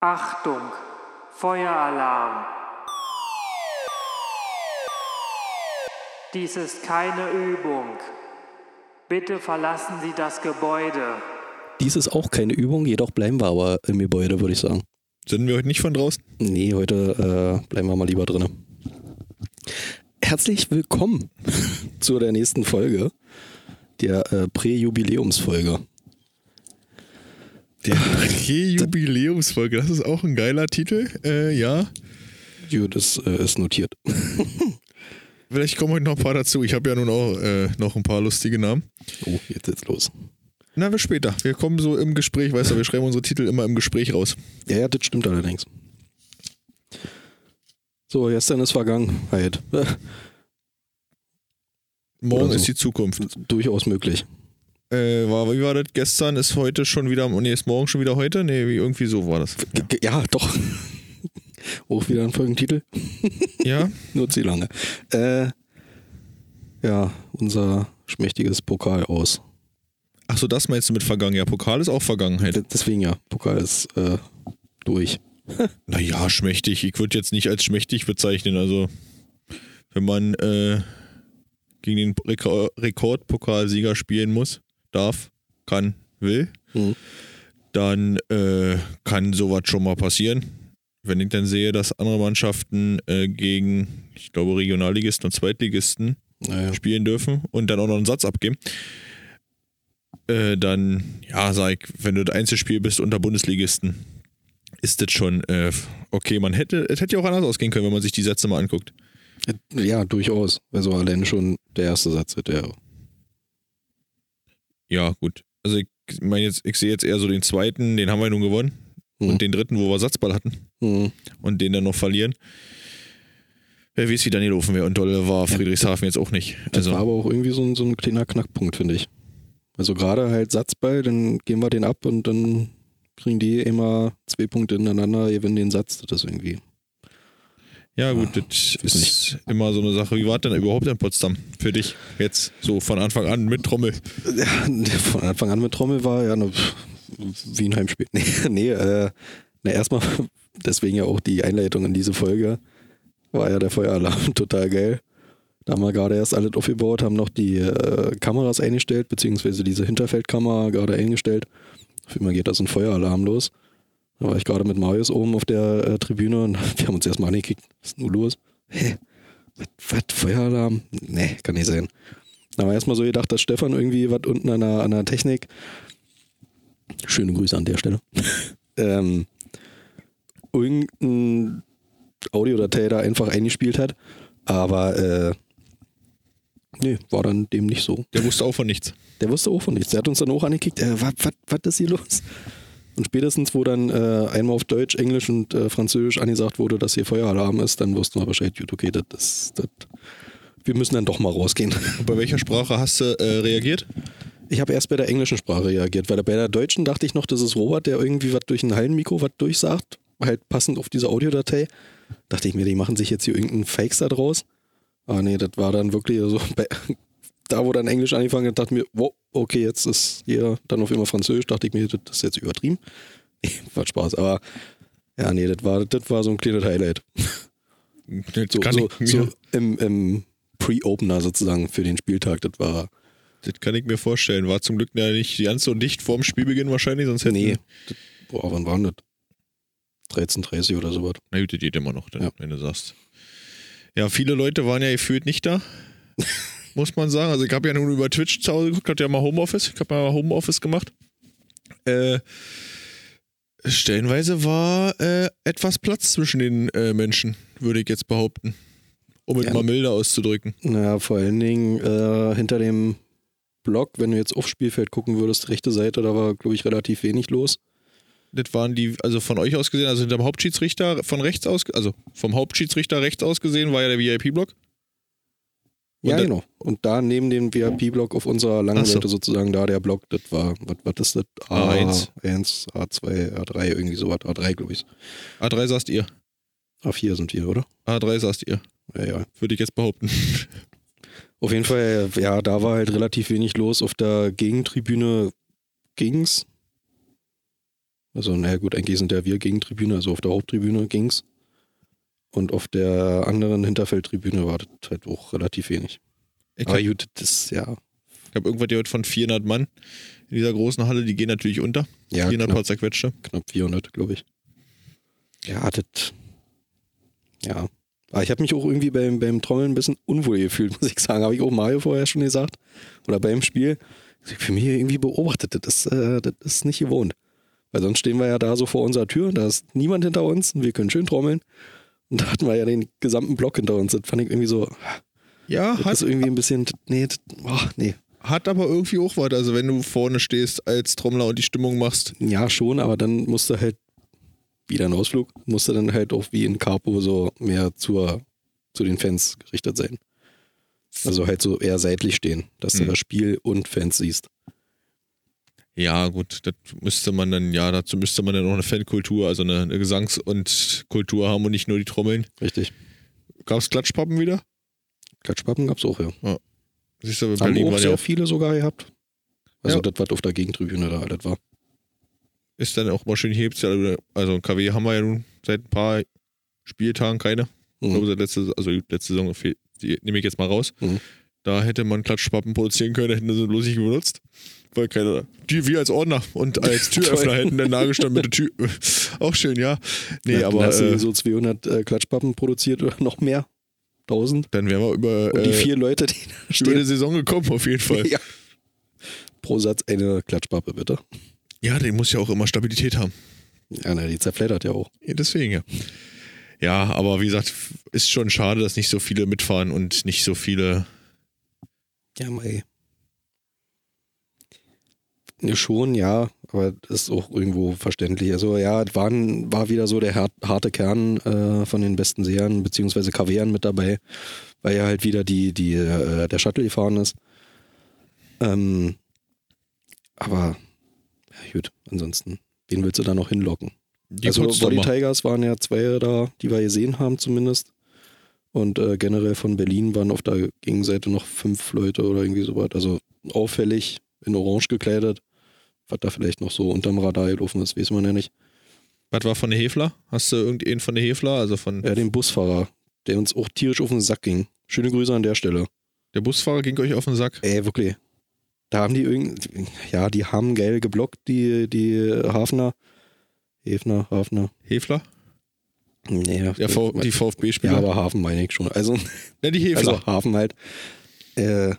Achtung, Feueralarm. Dies ist keine Übung. Bitte verlassen Sie das Gebäude. Dies ist auch keine Übung, jedoch bleiben wir aber im Gebäude, würde ich sagen. Sind wir heute nicht von draußen? Nee, heute äh, bleiben wir mal lieber drin. Herzlich willkommen zu der nächsten Folge, der äh, Prä-Jubiläumsfolge. Der Prä-Jubiläumsfolge, das ist auch ein geiler Titel, äh, ja. Jo, das äh, ist notiert. Vielleicht kommen heute noch ein paar dazu. Ich habe ja nun auch äh, noch ein paar lustige Namen. Oh, jetzt geht's los. Na, wir später. Wir kommen so im Gespräch, weißt du, wir schreiben unsere Titel immer im Gespräch raus. Ja, ja, das stimmt allerdings. So, gestern ist Vergangenheit. Morgen so. ist die Zukunft. Durchaus möglich. Äh, war, wie war das? Gestern ist heute schon wieder, nee, ist morgen schon wieder heute? Nee, wie, irgendwie so war das. G- Ja, doch. Auch wieder ein Folgentitel. Ja, Nur zu lange. Äh, ja, unser schmächtiges Pokal aus. ach so, das meinst du mit vergangen? Ja, Pokal ist auch Vergangenheit. Deswegen ja, Pokal ist äh, durch. Naja, schmächtig. Ich würde jetzt nicht als schmächtig bezeichnen. Also, wenn man äh, gegen den Rekor Rekordpokalsieger spielen muss, darf, kann, will, Mhm. dann äh, kann sowas schon mal passieren. Wenn ich dann sehe, dass andere Mannschaften äh, gegen, ich glaube, Regionalligisten und Zweitligisten Naja. spielen dürfen und dann auch noch einen Satz abgeben, äh, dann, ja, sag ich, wenn du das Einzelspiel bist unter Bundesligisten, ist das schon äh, okay. Man hätte, es hätte ja auch anders ausgehen können, wenn man sich die Sätze mal anguckt. Ja, durchaus. Also allein schon der erste Satz wird der. Ja, gut. Also ich meine jetzt, ich sehe jetzt eher so den zweiten, den haben wir nun gewonnen. Mhm. Und den dritten, wo wir Satzball hatten Mhm. und den dann noch verlieren. Wer weiß, wie dann gelaufen wäre. Und dolle war Friedrichshafen jetzt auch nicht. Das Also, war aber auch irgendwie so ein, so ein kleiner Knackpunkt, finde ich. Also gerade halt Satzball, dann gehen wir den ab und dann kriegen die immer zwei Punkte ineinander, gewinnen den Satz. Das ist irgendwie. Ja, gut, Ja, das ist immer so eine Sache. Wie war denn überhaupt in Potsdam für dich? Jetzt so von Anfang an mit Trommel. Ja, von Anfang an mit Trommel war ja ne, wie ein Heimspiel. Nee, nee äh, na erstmal, deswegen ja auch die Einleitung in diese Folge, war ja der Feueralarm total geil. Da haben wir gerade erst alles aufgebaut, haben noch die äh, Kameras eingestellt, beziehungsweise diese Hinterfeldkamera gerade eingestellt. Auf einmal geht da so ein Feueralarm los. Da war ich gerade mit Marius oben auf der äh, Tribüne und wir haben uns erstmal angekickt. Was ist denn los? Hä? Was, was? Feueralarm? Nee, kann nicht sein. Da haben wir erstmal so gedacht, dass Stefan irgendwie was unten an der, an der Technik. Schöne Grüße an der Stelle. ähm, irgendein Audiodatei da einfach eingespielt hat. Aber äh, nee, war dann dem nicht so. Der wusste auch von nichts. Der wusste auch von nichts. Der hat uns dann auch angekickt, äh, was ist hier los? Und spätestens, wo dann äh, einmal auf Deutsch, Englisch und äh, Französisch angesagt wurde, dass hier Feueralarm ist, dann wussten wir Bescheid, gut, okay, das, das, das, wir müssen dann doch mal rausgehen. Bei welcher Sprache hast du äh, reagiert? Ich habe erst bei der englischen Sprache reagiert, weil bei der deutschen dachte ich noch, das ist Robert, der irgendwie was durch ein Hallenmikro was durchsagt, halt passend auf diese Audiodatei. Dachte ich mir, die machen sich jetzt hier irgendeinen Fakes da draus. Aber nee, das war dann wirklich so, bei, da wo dann Englisch angefangen hat, dachte ich mir, wow, okay, jetzt ist hier dann auf immer Französisch, dachte ich mir, das ist jetzt übertrieben. Nee, war Spaß, aber ja, nee, das war, das war so ein kleines Highlight. Das So, kann, so, ich, so mir, im, im Pre-Opener sozusagen für den Spieltag, das war, das kann ich mir vorstellen. War zum Glück ja nicht ganz so dicht vorm Spielbeginn wahrscheinlich, sonst hätten nee, das, boah, wann waren das? 13.30 oder sowas. Na gut, das geht immer noch, dann, Ja. wenn du sagst. Ja, viele Leute waren ja gefühlt nicht da, muss man sagen. Also ich habe ja nun über Twitch zu Hause geguckt, hatte ja mal Homeoffice. Ich habe mal Homeoffice gemacht. Äh, stellenweise war äh, etwas Platz zwischen den äh, Menschen, würde ich jetzt behaupten. Um es Ja. mal milder auszudrücken. Naja, vor allen Dingen äh, hinter dem Block, wenn du jetzt aufs Spielfeld gucken würdest, rechte Seite, da war, glaube ich, relativ wenig los. Das waren die, also von euch aus gesehen, also hinterm Hauptschiedsrichter von rechts aus, also vom Hauptschiedsrichter rechts aus gesehen, war ja der VIP-Block. Ja, genau. Und da neben dem VIP-Block auf unserer langen so. Seite sozusagen da der Block, das war, was, was ist das? A1. A1, A2, A3, irgendwie sowas. A3, glaube ich. A3 saßt ihr. A4 sind wir, oder? A3 saßt ihr, Ja, ja. würde ich jetzt behaupten. Auf jeden Fall, ja, da war halt relativ wenig los. Auf der Gegentribüne ging's. Also, naja, gut, eigentlich sind ja wir Gegentribüne, also auf der Haupttribüne ging's. Und auf der anderen Hinterfeldtribüne war das halt auch relativ wenig. Ich Aber habe gut, das, ja, hab irgendwas gehört von 400 Mann in dieser großen Halle, die gehen natürlich unter. ja 400 knapp, zerquetschte. knapp 400, glaube ich. Ja, das, ja. Aber ich habe mich auch irgendwie beim, beim Trommeln ein bisschen unwohl gefühlt, muss ich sagen. Habe ich auch Mario vorher schon gesagt. Oder beim Spiel. Ich für mich irgendwie beobachtet, das ist, äh, das ist nicht gewohnt. Weil sonst stehen wir ja da so vor unserer Tür, da ist niemand hinter uns und wir können schön trommeln. Und da hatten wir ja den gesamten Block hinter uns. Das fand ich irgendwie so, Ja, das hat, ist irgendwie ein bisschen, nee, das, oh, nee. hat aber irgendwie auch was. Also wenn du vorne stehst als Trommler und die Stimmung machst. Ja, schon, aber dann musste halt wieder ein Ausflug, musste dann halt auch wie in Capo so mehr zur, zu den Fans gerichtet sein. Also halt so eher seitlich stehen, dass du Mhm. das Spiel und Fans siehst. Ja, gut, das müsste man dann, ja, dazu müsste man dann auch eine Fankultur, also eine, eine Gesangs- und Kultur haben und nicht nur die Trommeln. Richtig. Gab es Klatschpappen wieder? Klatschpappen gab's auch, ja. Siehst du, Haben Berlin auch sehr ja, viele sogar gehabt. Also Ja. das, was auf der Gegentribüne da alles war. ist dann auch mal schön hebt. Also KW haben wir ja nun seit ein paar Spieltagen keine. Ich glaube, Mhm. seit letzte, also letzte Saison die nehme ich jetzt mal raus. Mhm. Da hätte man Klatschpappen produzieren können, hätten sie bloß nicht benutzt. Weil keiner, die wir als Ordner und als Türöffner hätten dann nagestanden mit der Tür. Auch schön, ja. Nee, Ja, aber hast du äh, so 200 äh, Klatschpappen produziert oder noch mehr. 1000. dann wären wir über, Und die äh, vier Leute, die da über die stehen. Saison gekommen, auf jeden Fall. Ja. Pro Satz eine Klatschpappe, bitte. Ja, die muss ja auch immer Stabilität haben. Ja, na, die zerfleddert ja auch. Ja, deswegen, ja. Ja, aber wie gesagt, ist schon schade, dass nicht so viele mitfahren und nicht so viele. Ja, mei. Schon, ja, aber das ist auch irgendwo verständlich. Also ja, waren, war wieder so der har- harte Kern äh, von den besten Sehern, beziehungsweise KWern mit dabei, weil ja halt wieder die, die, äh, der Shuttle gefahren ist. Ähm, aber, ja gut, ansonsten, wen willst du da noch hinlocken? Die also Body Potsdamer. Tigers waren ja zwei da, die wir gesehen haben zumindest. Und äh, generell von Berlin waren auf der Gegenseite noch fünf Leute oder irgendwie sowas. Also auffällig, in Orange gekleidet. Was da vielleicht noch so unterm Radar gelaufen ist, weiß man ja nicht. Was war von der Hefler? Hast du irgendeinen von der Hefler? Also von Ja, den Busfahrer, der uns auch tierisch auf den Sack ging. Schöne Grüße an der Stelle. der Busfahrer ging euch auf den Sack? Ey, wirklich. Da haben die irgend, ja, die haben geil geblockt, die, die Hafner. Hefner, Hafner. Hefler? Nee, Ja, v die VfB-Spieler? ja, aber Hafen meine ich schon. Also, ja, die Hefler. Also Hafen halt. Äh,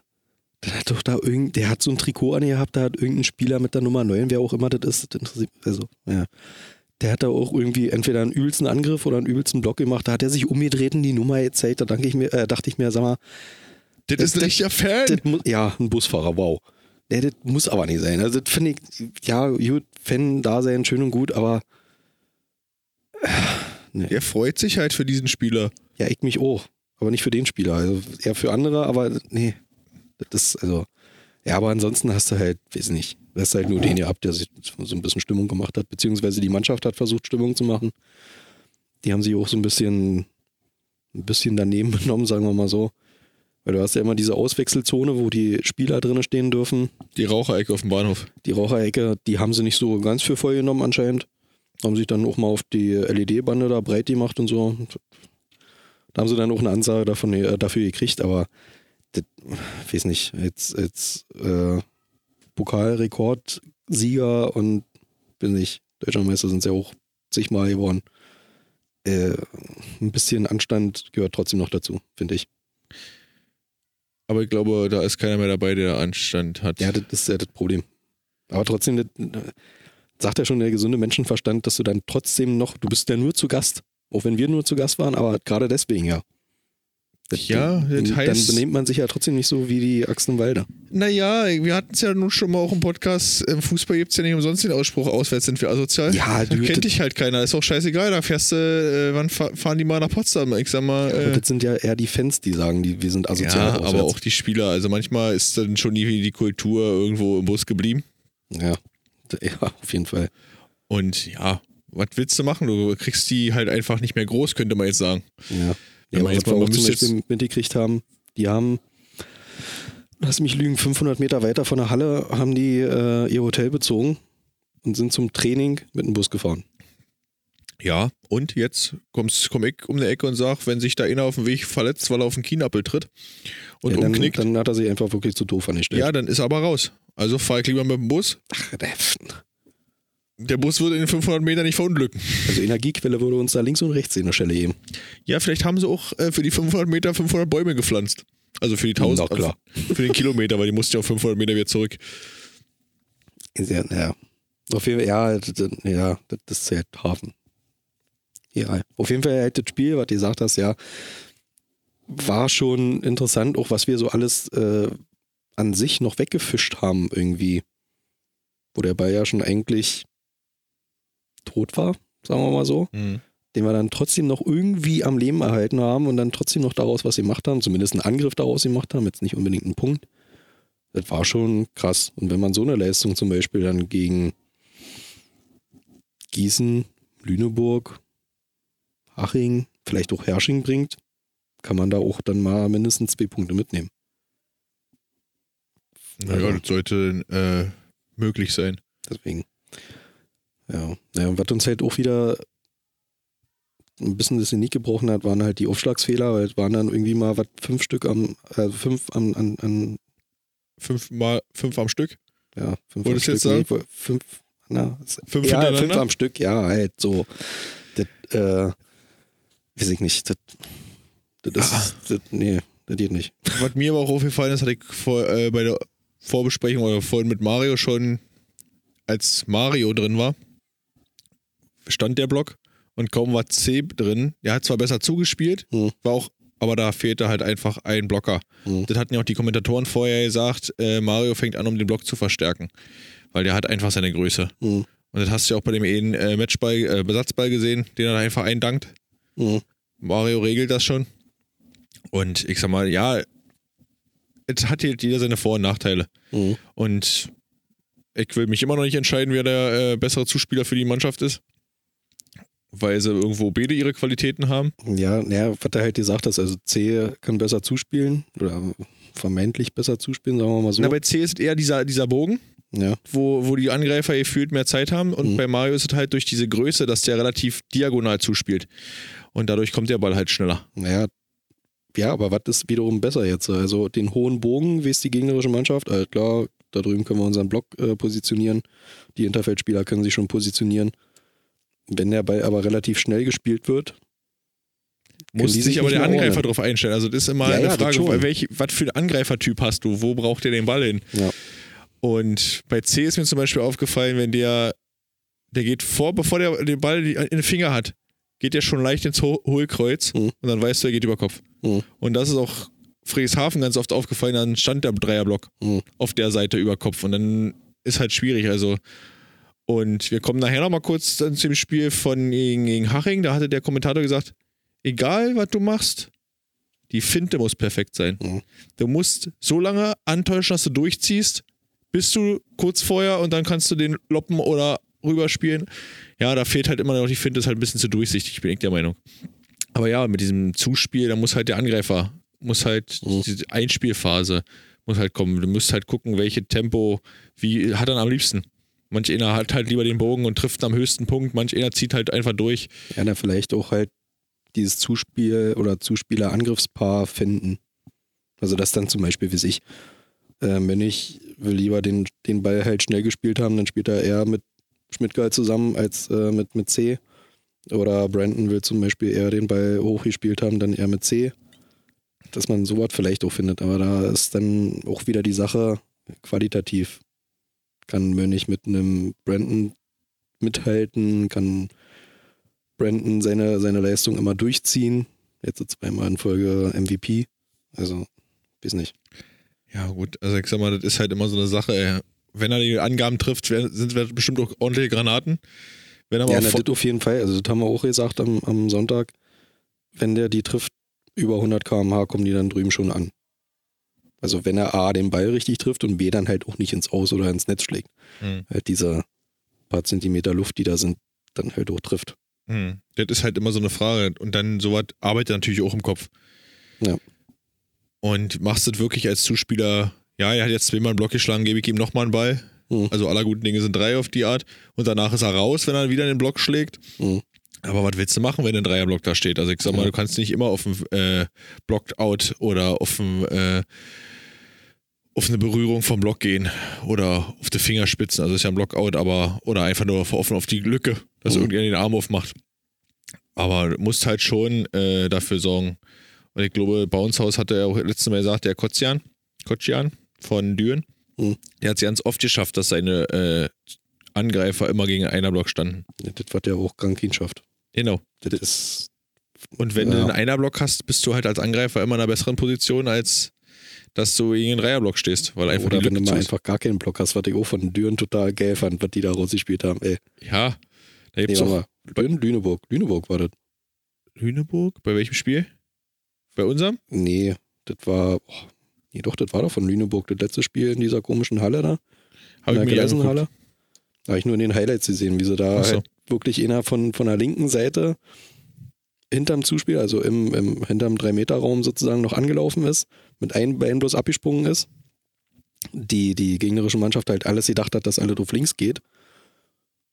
dann hat doch da irgend, der hat so ein Trikot angehabt, da hat irgendein Spieler mit der Nummer 9, wer auch immer das ist, das interessiert also, ja. Der hat da auch irgendwie entweder einen übelsten Angriff oder einen übelsten Block gemacht. Da hat er sich umgedreht und die Nummer gezeigt. Da danke ich mir, äh, dachte ich mir, sag mal, das ist ein das- richtiger Fan. das ja, ein Busfahrer, wow. Nee, das muss aber nicht sein. Also das finde ich, ja, gut, Fan da sein, schön und gut, aber Der freut sich halt für diesen Spieler. ja, ich mich auch. Aber nicht für den Spieler. Also eher für andere, aber nee. Das also, ja, aber ansonsten hast du halt, weiß nicht, du hast halt nur den gehabt, der sich so ein bisschen Stimmung gemacht hat, beziehungsweise die Mannschaft hat versucht, Stimmung zu machen. Die haben sich auch so ein bisschen, ein bisschen daneben benommen, sagen wir mal so. Weil du hast ja immer diese Auswechselzone, wo die Spieler drinnen stehen dürfen. Die Raucherecke auf dem Bahnhof. Die Raucherecke, die haben sie nicht so ganz für voll genommen anscheinend. Haben sich dann auch mal auf die LED-Bande da breit gemacht und so. Da haben sie dann auch eine Ansage davon, äh, dafür gekriegt, aber das, weiß nicht, jetzt, jetzt äh, Pokalrekordsieger und bin nicht, Deutscher Meister sind sie ja auch zigmal geworden. Äh, ein bisschen Anstand gehört trotzdem noch dazu, finde ich. Aber ich glaube, da ist keiner mehr dabei, der Anstand hat. Ja, das ist ja das Problem. Aber trotzdem, das, sagt ja schon der gesunde Menschenverstand, dass du dann trotzdem noch, du bist ja nur zu Gast, auch wenn wir nur zu Gast waren, aber gerade deswegen ja. Das, Ja, das dann heißt- benehmt man sich ja trotzdem nicht so wie die Achsenwalder. Naja, wir hatten es ja nun schon mal auch im Podcast. Im Fußball gibt es ja nicht umsonst den Ausspruch, auswärts sind wir asozial. Ja, du- kennt dich halt keiner. Ist auch scheißegal. Da fährst du, äh, wann fa- fahren die mal nach Potsdam? Ich sag mal. Und Äh, das sind ja eher die Fans, die sagen, die, wir sind asozial. ja, aber auch die Spieler. Also manchmal ist dann schon die, die Kultur irgendwo im Bus geblieben. Ja, ja, auf jeden Fall. Und ja, was willst du machen? Du kriegst die halt einfach nicht mehr groß, könnte man jetzt sagen. Ja. Wenn Ja, man jetzt wir mal- man zum Beispiel mitgekriegt haben, die haben, lass mich lügen, 500 Meter weiter von der Halle haben die äh, ihr Hotel bezogen und sind zum Training mit dem Bus gefahren. Ja, und jetzt kommst, komm ich um die Ecke und sag, wenn sich da einer auf dem Weg verletzt, weil er auf den Kienappel tritt und ja, dann, umknickt, dann hat er sich einfach wirklich zu doof angestellt. ja, dann ist er aber raus. Also fahr ich lieber mit dem Bus. Ach, der- Der Bus würde in den 500 Metern nicht verunglücken. Also Energiequelle würde uns da links und rechts in der Stelle geben. Ja, vielleicht haben sie auch äh, für die 500 Meter 500 Bäume gepflanzt. Also für die 1000, Na klar. äh, für den Kilometer, weil die mussten ja auf 500 Meter wieder zurück. Ist Ja, ja. Auf jeden Fall, ja, ja, das das zählt Hafen. Ja, auf jeden Fall halt das Spiel, was du gesagt hast, ja, war schon interessant, auch was wir so alles äh, an sich noch weggefischt haben irgendwie. Wo der Ball ja schon eigentlich tot war, sagen wir mal so. Den wir dann trotzdem noch irgendwie am Leben erhalten haben und dann trotzdem noch daraus was gemacht haben, zumindest einen Angriff daraus gemacht haben, jetzt nicht unbedingt einen Punkt. Das war schon krass. Und wenn man so eine Leistung zum Beispiel dann gegen Gießen, Lüneburg, Haching, vielleicht auch Hersching bringt, kann man da auch dann mal mindestens zwei Punkte mitnehmen. Naja, Also- das sollte äh, möglich sein. Deswegen. Ja. ja, und was uns halt auch wieder ein bisschen das Genick gebrochen hat, waren halt die Aufschlagsfehler, weil es waren dann irgendwie mal was fünf Stück am, äh, fünf an, an, an Fünf, mal, fünf am Stück. ja, fünf Wolltest du am jetzt Stück, sagen? nee, fünf, na, Fünf ja, fünf am Stück, ja, halt so. Das, äh, weiß ich nicht, das, das Ah. ist, das, nee, das geht nicht. Was mir aber auch aufgefallen ist, hatte ich vor, äh, bei der Vorbesprechung oder vorhin mit Mario schon, als Mario drin war, stand der Block und kaum war C drin. Der hat zwar besser zugespielt, Hm. war auch, aber da fehlte halt einfach ein Blocker. Hm. Das hatten ja auch die Kommentatoren vorher gesagt, äh, Mario fängt an, um den Block zu verstärken. Weil der hat einfach seine Größe. Hm. Und das hast du ja auch bei dem einen äh, Matchball, äh, Besatzball gesehen, den er einfach eindankt. Hm. Mario regelt das schon. Und ich sag mal, ja, es hat halt jeder seine Vor- und Nachteile. Hm. Und ich will mich immer noch nicht entscheiden, wer der äh, bessere Zuspieler für die Mannschaft ist. Weil sie irgendwo beide ihre Qualitäten haben. Ja, naja, was er halt gesagt hat, also C kann besser zuspielen oder vermeintlich besser zuspielen, sagen wir mal so. Na, bei C ist eher dieser, dieser Bogen, ja, wo, wo die Angreifer gefühlt mehr Zeit haben. Und Mhm. bei Mario ist es halt durch diese Größe, dass der relativ diagonal zuspielt. Und dadurch kommt der Ball halt schneller. naja, ja, aber was ist wiederum besser jetzt? Also den hohen Bogen, wie ist die gegnerische Mannschaft? Also klar, da drüben können wir unseren Block äh, positionieren. Die Hinterfeldspieler können sich schon positionieren. Wenn der Ball aber relativ schnell gespielt wird, Muss sich sich aber der Angreifer drauf einstellen. Also das ist immer Ja, eine ja, Frage, welch, was für einen Angreifertyp hast du? Wo braucht der den Ball hin? ja, Und bei C ist mir zum Beispiel aufgefallen, wenn der, der geht vor, bevor der den Ball in den Finger hat, geht der schon leicht ins Ho Hohlkreuz Mhm. und dann weißt du, er geht über Kopf. Mhm. Und das ist auch Friedrichshafen ganz oft aufgefallen, dann stand der Dreierblock Mhm. auf der Seite über Kopf und dann ist halt schwierig. Also und wir kommen nachher nochmal kurz dann zum Spiel von gegen, gegen Haching. Da hatte der Kommentator gesagt, egal was du machst, die Finte muss perfekt sein. Mhm. Du musst so lange antäuschen, dass du durchziehst, bis du kurz vorher und dann kannst du den loppen oder rüberspielen. Ja, da fehlt halt immer noch die Finte, ist halt ein bisschen zu durchsichtig, bin ich der Meinung. Aber ja, mit diesem Zuspiel, da muss halt der Angreifer, muss halt Mhm. diese Einspielphase muss halt kommen. Du musst halt gucken, welche Tempo, wie hat er am liebsten. Manch einer hat halt lieber den Bogen und trifft am höchsten Punkt, manch einer zieht halt einfach durch. ja, na, vielleicht auch halt dieses Zuspiel oder Zuspieler-Angriffspaar finden. Also das dann zum Beispiel, wie ich, ähm, wenn ich will lieber den, den Ball halt schnell gespielt haben, dann spielt er eher mit Schmidtgeil zusammen als äh, mit, mit C. Oder Brandon will zum Beispiel eher den Ball hochgespielt haben, dann eher mit C. Dass man sowas vielleicht auch findet. Aber da ist dann auch wieder die Sache qualitativ. Kann Mönch mit einem Brandon mithalten, kann Brandon seine, seine Leistung immer durchziehen. Jetzt zweimal in Folge MVP. Also, weiß nicht. Ja, gut, also ich sag mal, das ist halt immer so eine Sache, ey. Wenn er die Angaben trifft, sind es bestimmt auch ordentliche Granaten. Wenn er Ja, na, das auf jeden Fall. Also, das haben wir auch gesagt am, am Sonntag. Wenn der die trifft, über 100 km/h kommen die dann drüben schon an. Also, wenn er A, den Ball richtig trifft und B, dann halt auch nicht ins Aus oder ins Netz schlägt. Hm. Halt diese paar Zentimeter Luft, die da sind, dann halt auch trifft. Hm. Das ist halt immer so eine Frage. Und dann sowas arbeitet natürlich auch im Kopf. Ja. Und machst du das wirklich als Zuspieler, ja, er hat jetzt zweimal einen Block geschlagen, gebe ich ihm nochmal einen Ball. Mhm. Also aller guten Dinge sind drei auf die Art. Und danach ist er raus, wenn er wieder den Block schlägt. Mhm. Aber was willst du machen, wenn ein Dreierblock da steht? Also ich sag mal, du kannst nicht immer auf dem äh, Blocked-Out oder auf dem äh, auf eine Berührung vom Block gehen oder auf die Fingerspitzen, also ist ja ein Blockout, aber oder einfach nur offen auf die Lücke, dass Mhm. irgendjemand den Arm aufmacht. Aber du musst halt schon äh, dafür sorgen. Und ich glaube, Bounce House hatte ja auch letztes Mal gesagt, der Kotzian, Kotzian von Düren, Mhm. der hat es ganz oft geschafft, dass seine äh, Angreifer immer gegen einen Block standen. Ja, das war der auch Krankin schafft. Genau. Das ist. Und wenn du Ja. einen Einerblock hast, bist du halt als Angreifer immer in einer besseren Position, als dass du gegen einen Dreierblock stehst, weil einfach Oder wenn du mal einfach gar keinen Block hast, was ich auch von Düren total geil fand, was die da rausgespielt haben. Ey, Ja, da nee, gibt's warte auch. Düren, Lüneburg. Lüneburg war das. Lüneburg. Bei welchem Spiel? Bei unserem? Nee, das war. Oh, nee, doch, das war doch von Lüneburg, das letzte Spiel in dieser komischen Halle da. Hab in der. Gleisenhalle. Da habe ich nur in den Highlights gesehen, wie sie da so. halt wirklich einer von, von der linken Seite hinterm Zuspiel, also im, im hinterm 3-Meter-Raum sozusagen noch angelaufen ist, mit einem Bein bloß abgesprungen ist. Die, die gegnerische Mannschaft halt alles gedacht hat, dass alles auf links geht.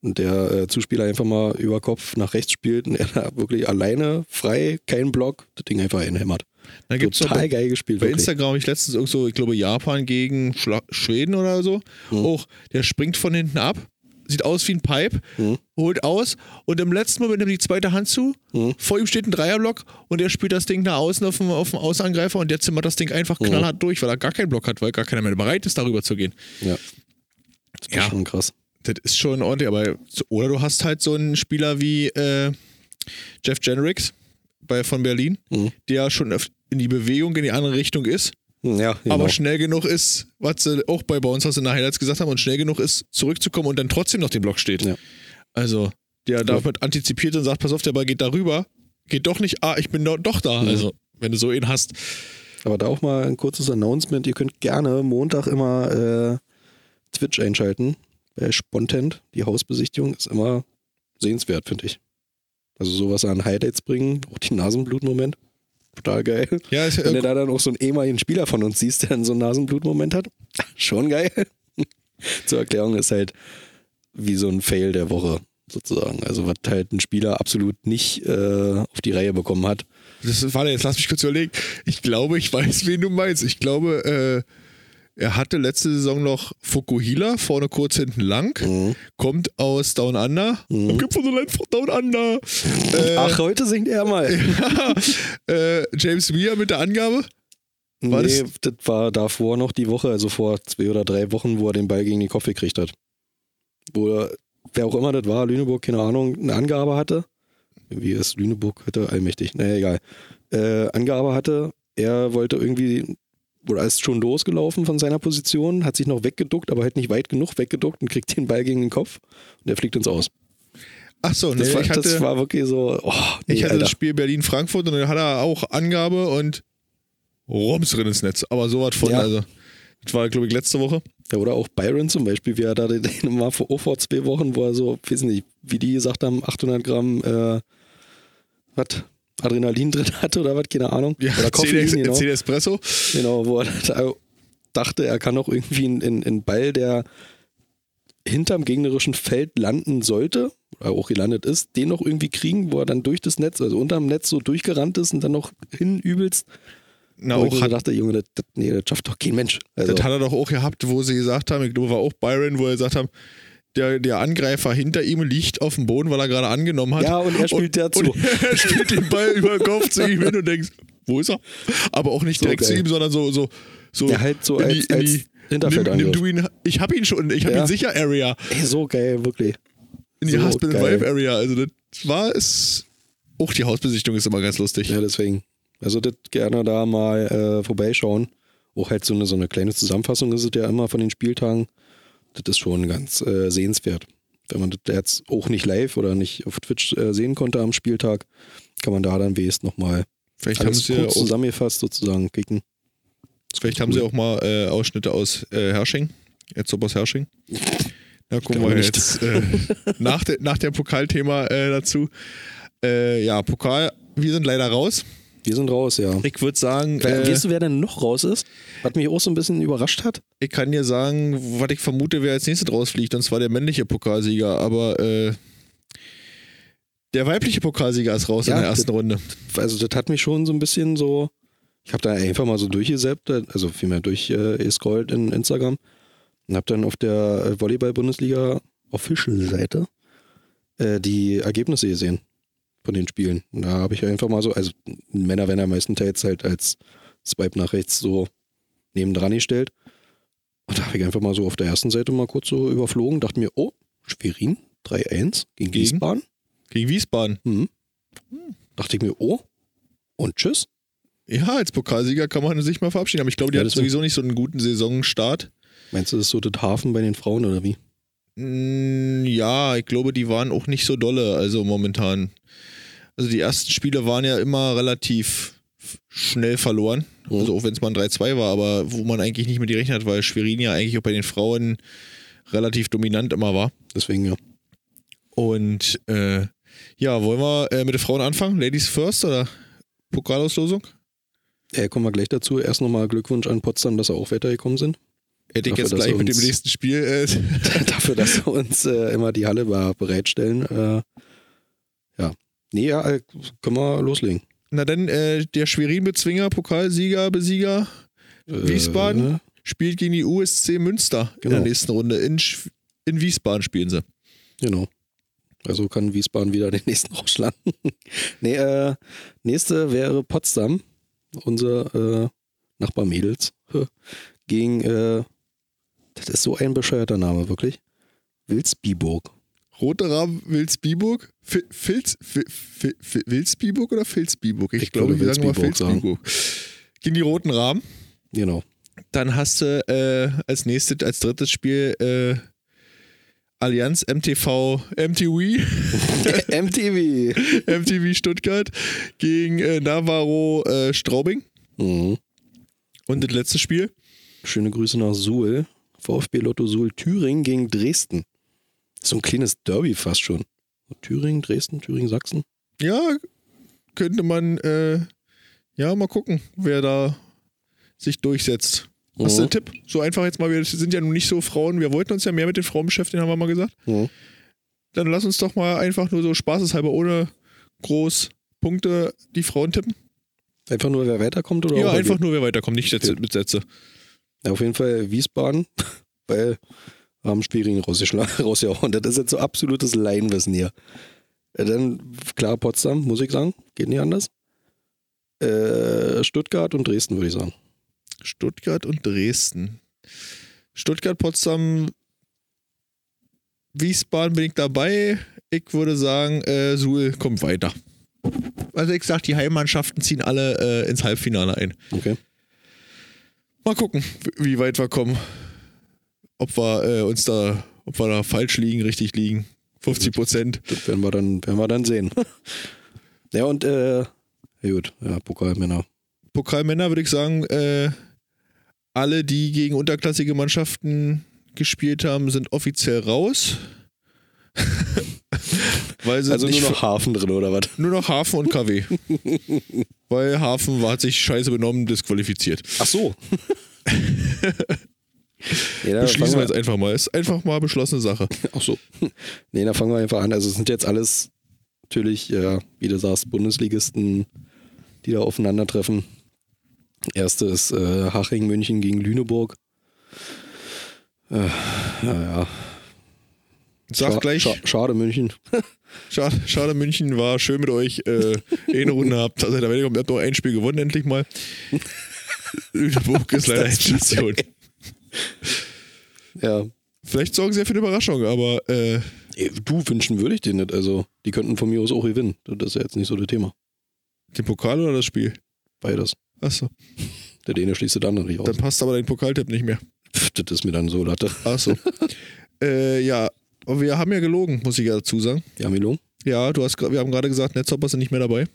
Und der äh, Zuspieler einfach mal über Kopf nach rechts spielt und er da wirklich alleine, frei, kein Block, das Ding einfach einhämmert. Da gibt's Total bei, geil gespielt. bei wirklich. Instagram habe ich letztens irgendwo, ich glaube, Japan gegen Schla Schweden oder so. Mhm. Auch, der springt von hinten ab, sieht aus wie ein Pipe, Mhm. holt aus und im letzten Moment nimmt die zweite Hand zu. Mhm. Vor ihm steht ein Dreierblock und er spielt das Ding nach außen auf dem, auf dem Außenangreifer und der zimmert das Ding einfach Mhm. knallhart durch, weil er gar keinen Block hat, weil gar keiner mehr bereit ist, darüber zu gehen. Ja. Das war Ja. schon krass. Das ist schon ordentlich, aber oder du hast halt so einen Spieler wie äh, Jeff Jenrix bei, von Berlin, Mhm. der schon auf- in die Bewegung in die andere Richtung ist, Ja, genau. aber schnell genug ist, was sie auch bei, bei uns in der Highlights gesagt haben, und schnell genug ist, zurückzukommen und dann trotzdem noch den Block steht. Ja. Also, der damit antizipiert und sagt, pass auf, der Ball geht darüber, geht doch nicht, ah, ich bin doch, doch da. Mhm. Also, wenn du so ihn hast. Aber da auch mal ein kurzes Announcement. Ihr könnt gerne Montag immer äh, Twitch einschalten. Bei Spontent. Die Hausbesichtigung ist immer sehenswert, finde ich. Also sowas an Highlights bringen. Auch die Nasenblutmoment. Total geil. Ja, ist Wenn du da dann auch so einen ehemaligen Spieler von uns siehst, der dann so einen Nasenblutmoment hat. Schon geil. Zur Erklärung ist halt wie so ein Fail der Woche sozusagen. Also was halt ein Spieler absolut nicht äh, auf die Reihe bekommen hat. Das warte, jetzt lass mich kurz überlegen. Ich glaube, ich weiß, wen du meinst. Ich glaube, äh, er hatte letzte Saison noch Fukuhila, vorne kurz hinten lang, Mhm. kommt aus Down Under. Mhm. For the land for Down Under. Äh, Ach, heute singt er mal. äh, James Weir mit der Angabe. War nee, das? war davor noch die Woche, also vor zwei oder drei Wochen, wo er den Ball gegen den Kopf gekriegt hat. Wo er, wer auch immer das war, Lüneburg, keine Ahnung, eine Angabe hatte. Wie ist Lüneburg heute allmächtig? Naja, egal. Äh, Angabe hatte, er wollte irgendwie, oder ist schon losgelaufen von seiner Position, hat sich noch weggeduckt, aber halt nicht weit genug weggeduckt und kriegt den Ball gegen den Kopf und er fliegt ins Aus. Ach so, Das, nee, war, ich hatte, das war wirklich so, oh, nee, ich hatte Alter. das Spiel Berlin-Frankfurt und dann hat er auch Angabe und Rums drin ins Netz. Aber sowas von, Ja. also, das war, glaube ich, letzte Woche. Ja, oder auch Byron zum Beispiel, wie er da den mal vor, vor zwei Wochen, wo er so, weiß nicht, wie die gesagt haben, 800 Gramm, äh, was, Adrenalin drin hatte oder was, keine Ahnung. Ja, oder Koffein, genau. CD Espresso. genau, wo er da dachte, er kann auch irgendwie einen, einen, Ball, der hinterm gegnerischen Feld landen sollte, oder auch gelandet ist, den noch irgendwie kriegen, wo er dann durch das Netz, also unterm Netz so durchgerannt ist und dann noch hinübelst. Na, wo ich auch hat, dachte, Junge, das, das, nee, das schafft doch kein Mensch. Also, Das hat er doch auch gehabt, wo sie gesagt haben, ich glaube, war auch Byron, wo er gesagt haben, der, der Angreifer hinter ihm liegt auf dem Boden, weil er gerade angenommen hat. ja, und er spielt dazu. Und er spielt den Ball über den Kopf zu ihm hin und denkst, wo ist er? Aber auch nicht So direkt zu geil. ihm, sondern so, so, so. Ja, halt so in als, die- in als die- Hinterfeldangriff. Nimm, nimm du ihn, ich hab ihn schon, ich hab Ja. ihn sicher Area. Ey, so geil, wirklich. In die So Husband and. Wife Area. Also das war es. Auch die Hausbesichtigung ist immer ganz lustig. Ja, deswegen. Also das gerne da mal äh, vorbeischauen. Auch halt so eine, so eine kleine Zusammenfassung ist es ja immer von den Spieltagen. Das ist schon ganz äh, sehenswert. Wenn man das jetzt auch nicht live oder nicht auf Twitch äh, sehen konnte am Spieltag, kann man da dann wenigstens nochmal haben alles sie ja kurz zusammengefasst sozusagen kicken. vielleicht haben sie auch mal äh, Ausschnitte aus äh, Hersching. Jetzt ob aus Hersching. Da gucken wir nicht. jetzt äh, nach, de, nach dem Pokalthema äh, dazu. Äh, ja, Pokal, wir sind leider raus. Wir sind raus, ja. Ich würde sagen, Wer, äh, weißt du, wer denn noch raus ist? Was mich auch so ein bisschen überrascht hat? ich kann dir sagen, was ich vermute, wer als nächstes rausfliegt, und zwar der männliche Pokalsieger, aber äh, der weibliche Pokalsieger ist raus Ja, in der ersten das- Runde. Also, das hat mich schon so ein bisschen so. Ich habe da einfach mal so durchgesappt, also vielmehr durchgescrollt in Instagram und habe dann auf der äh, Volleyball-Bundesliga Official-Seite äh, die Ergebnisse gesehen von den Spielen. Und da habe ich einfach mal so, also Männer werden ja meistenteils halt als Swipe nach rechts so nebendran gestellt. Und da habe ich einfach mal so auf der ersten Seite mal kurz so überflogen, dachte mir, oh, Schwerin 3-1 gegen Gegen? Wiesbaden. Gegen Wiesbaden. Mhm. Dachte ich mir, oh, und tschüss. Ja, als Pokalsieger kann man sich mal verabschieden, aber ich glaube, die Ja, hat sowieso nicht so einen guten Saisonstart. Meinst du, das ist so das Hafen bei den Frauen oder wie? Mm, Ja, ich glaube, die waren auch nicht so dolle, also momentan. Also die ersten Spiele waren ja immer relativ schnell verloren. Mhm. Also auch wenn es mal ein 3-2 war, aber wo man eigentlich nicht mit gerechnet hat, weil Schwerin ja eigentlich auch bei den Frauen relativ dominant immer war. Deswegen ja. Und äh, ja, wollen wir äh, mit den Frauen anfangen? Ladies first oder Pokalauslosung? Äh, kommen wir gleich dazu. Erst nochmal Glückwunsch an Potsdam, dass sie auch weitergekommen sind. Hätte ich Dafür, jetzt gleich mit dem nächsten Spiel. Äh, Dafür, dass sie uns äh, immer die Halle bereitstellen. Äh, ja. Nee, ja, äh, können wir loslegen. na dann, äh, der Schwerin-Bezwinger, Pokalsieger, Besieger, Äh, Wiesbaden? spielt gegen die USC Münster in Genau. der nächsten Runde. In, in Wiesbaden spielen sie. Genau. Also kann Wiesbaden wieder den nächsten rausschlagen. nee, äh, nächste wäre Potsdam, unser äh, Nachbar Mädels, gegen, äh, das ist so ein bescheuerter Name, wirklich. Wilsbiburg. Rote Rahmen Wilsbiburg? Fi- Filz, Fi- Fi- Fi- Wilsbiburg oder Filzbiburg? Ich, Ich glaube, wir sagen mal Wilsbiburg Filzbiburg. Gegen die Roten Rahmen. Genau. Dann hast du äh, als nächstes, als drittes Spiel äh, Allianz MTV, MTV, MTV. MTV Stuttgart gegen äh, Navarro äh, Straubing. Mhm. Und das letzte Spiel. Schöne Grüße nach Suhl. VfB Lotto Suhl Thüringen gegen Dresden. So ein kleines Derby fast schon. Thüringen, Dresden, Thüringen, Sachsen. Ja, könnte man äh, ja mal gucken, wer da sich durchsetzt. Hast du Mhm. einen Tipp? So einfach jetzt mal, wir sind ja nun nicht so Frauen, wir wollten uns ja mehr mit den Frauen beschäftigen, haben wir mal gesagt. Mhm. Dann lass uns doch mal einfach nur so spaßeshalber ohne groß Punkte die Frauen tippen. Einfach nur, wer weiterkommt oder ja, einfach nur, wer weiterkommt, nicht Sätze, mit Sätze. Ja, auf jeden Fall Wiesbaden, weil haben Schwierigen rausgeschlagen, rausgehauen. Das ist jetzt so absolutes Laienwissen hier. Äh, Dann, klar, Potsdam, muss ich sagen. Geht nicht anders. Äh, Stuttgart und Dresden, würde ich sagen. Stuttgart und Dresden. Stuttgart, Potsdam, Wiesbaden bin ich dabei. Ich würde sagen, äh, Suhl kommt weiter. Also ich sag, die Heimmannschaften ziehen alle äh, ins Halbfinale ein. Okay. Mal gucken, wie weit wir kommen. Ob wir äh, uns da, ob wir da falsch liegen, richtig liegen. 50 Prozent. Das werden wir dann, werden wir dann sehen. ja, und, äh, ja gut, ja, Pokalmänner. Pokalmänner würde ich sagen, äh, alle, die gegen unterklassige Mannschaften gespielt haben, sind offiziell raus. Weil sie Also nur noch Hafen drin, oder was? nur noch Hafen und KW. Weil Hafen war, hat sich scheiße benommen, disqualifiziert. Ach so. Nee, Beschließen wir jetzt einfach mal. Ist einfach mal beschlossene Sache. Ach so. Nee, da fangen wir einfach an. Also es sind jetzt alles natürlich, ja, wie du sagst, Bundesligisten, die da aufeinandertreffen. Erste ist äh, Haching München gegen Lüneburg. Äh, naja. Sag gleich, Scha schade München. schade, schade, München war schön mit euch. Äh, eine Runde habt, also da ihr habt noch ein Spiel gewonnen, endlich mal. Lüneburg ist leider Endstation. Ja. Vielleicht sorgen sie ja für eine Überraschung, aber äh, Du wünschen würde ich dir nicht. Also, die könnten von mir aus auch gewinnen. Das ist ja jetzt nicht so das Thema. den Pokal oder das Spiel? Beides. Achso, Der eine schließt das andere nicht aus. dann passt aber dein Pokaltipp nicht mehr. Pff, das ist mir dann so Latte. Achso. äh, ja, wir haben ja gelogen, muss ich ja dazu sagen. Ja, Milo? Ja, du hast, wir haben gerade gesagt, Netzhoppers sind nicht mehr dabei.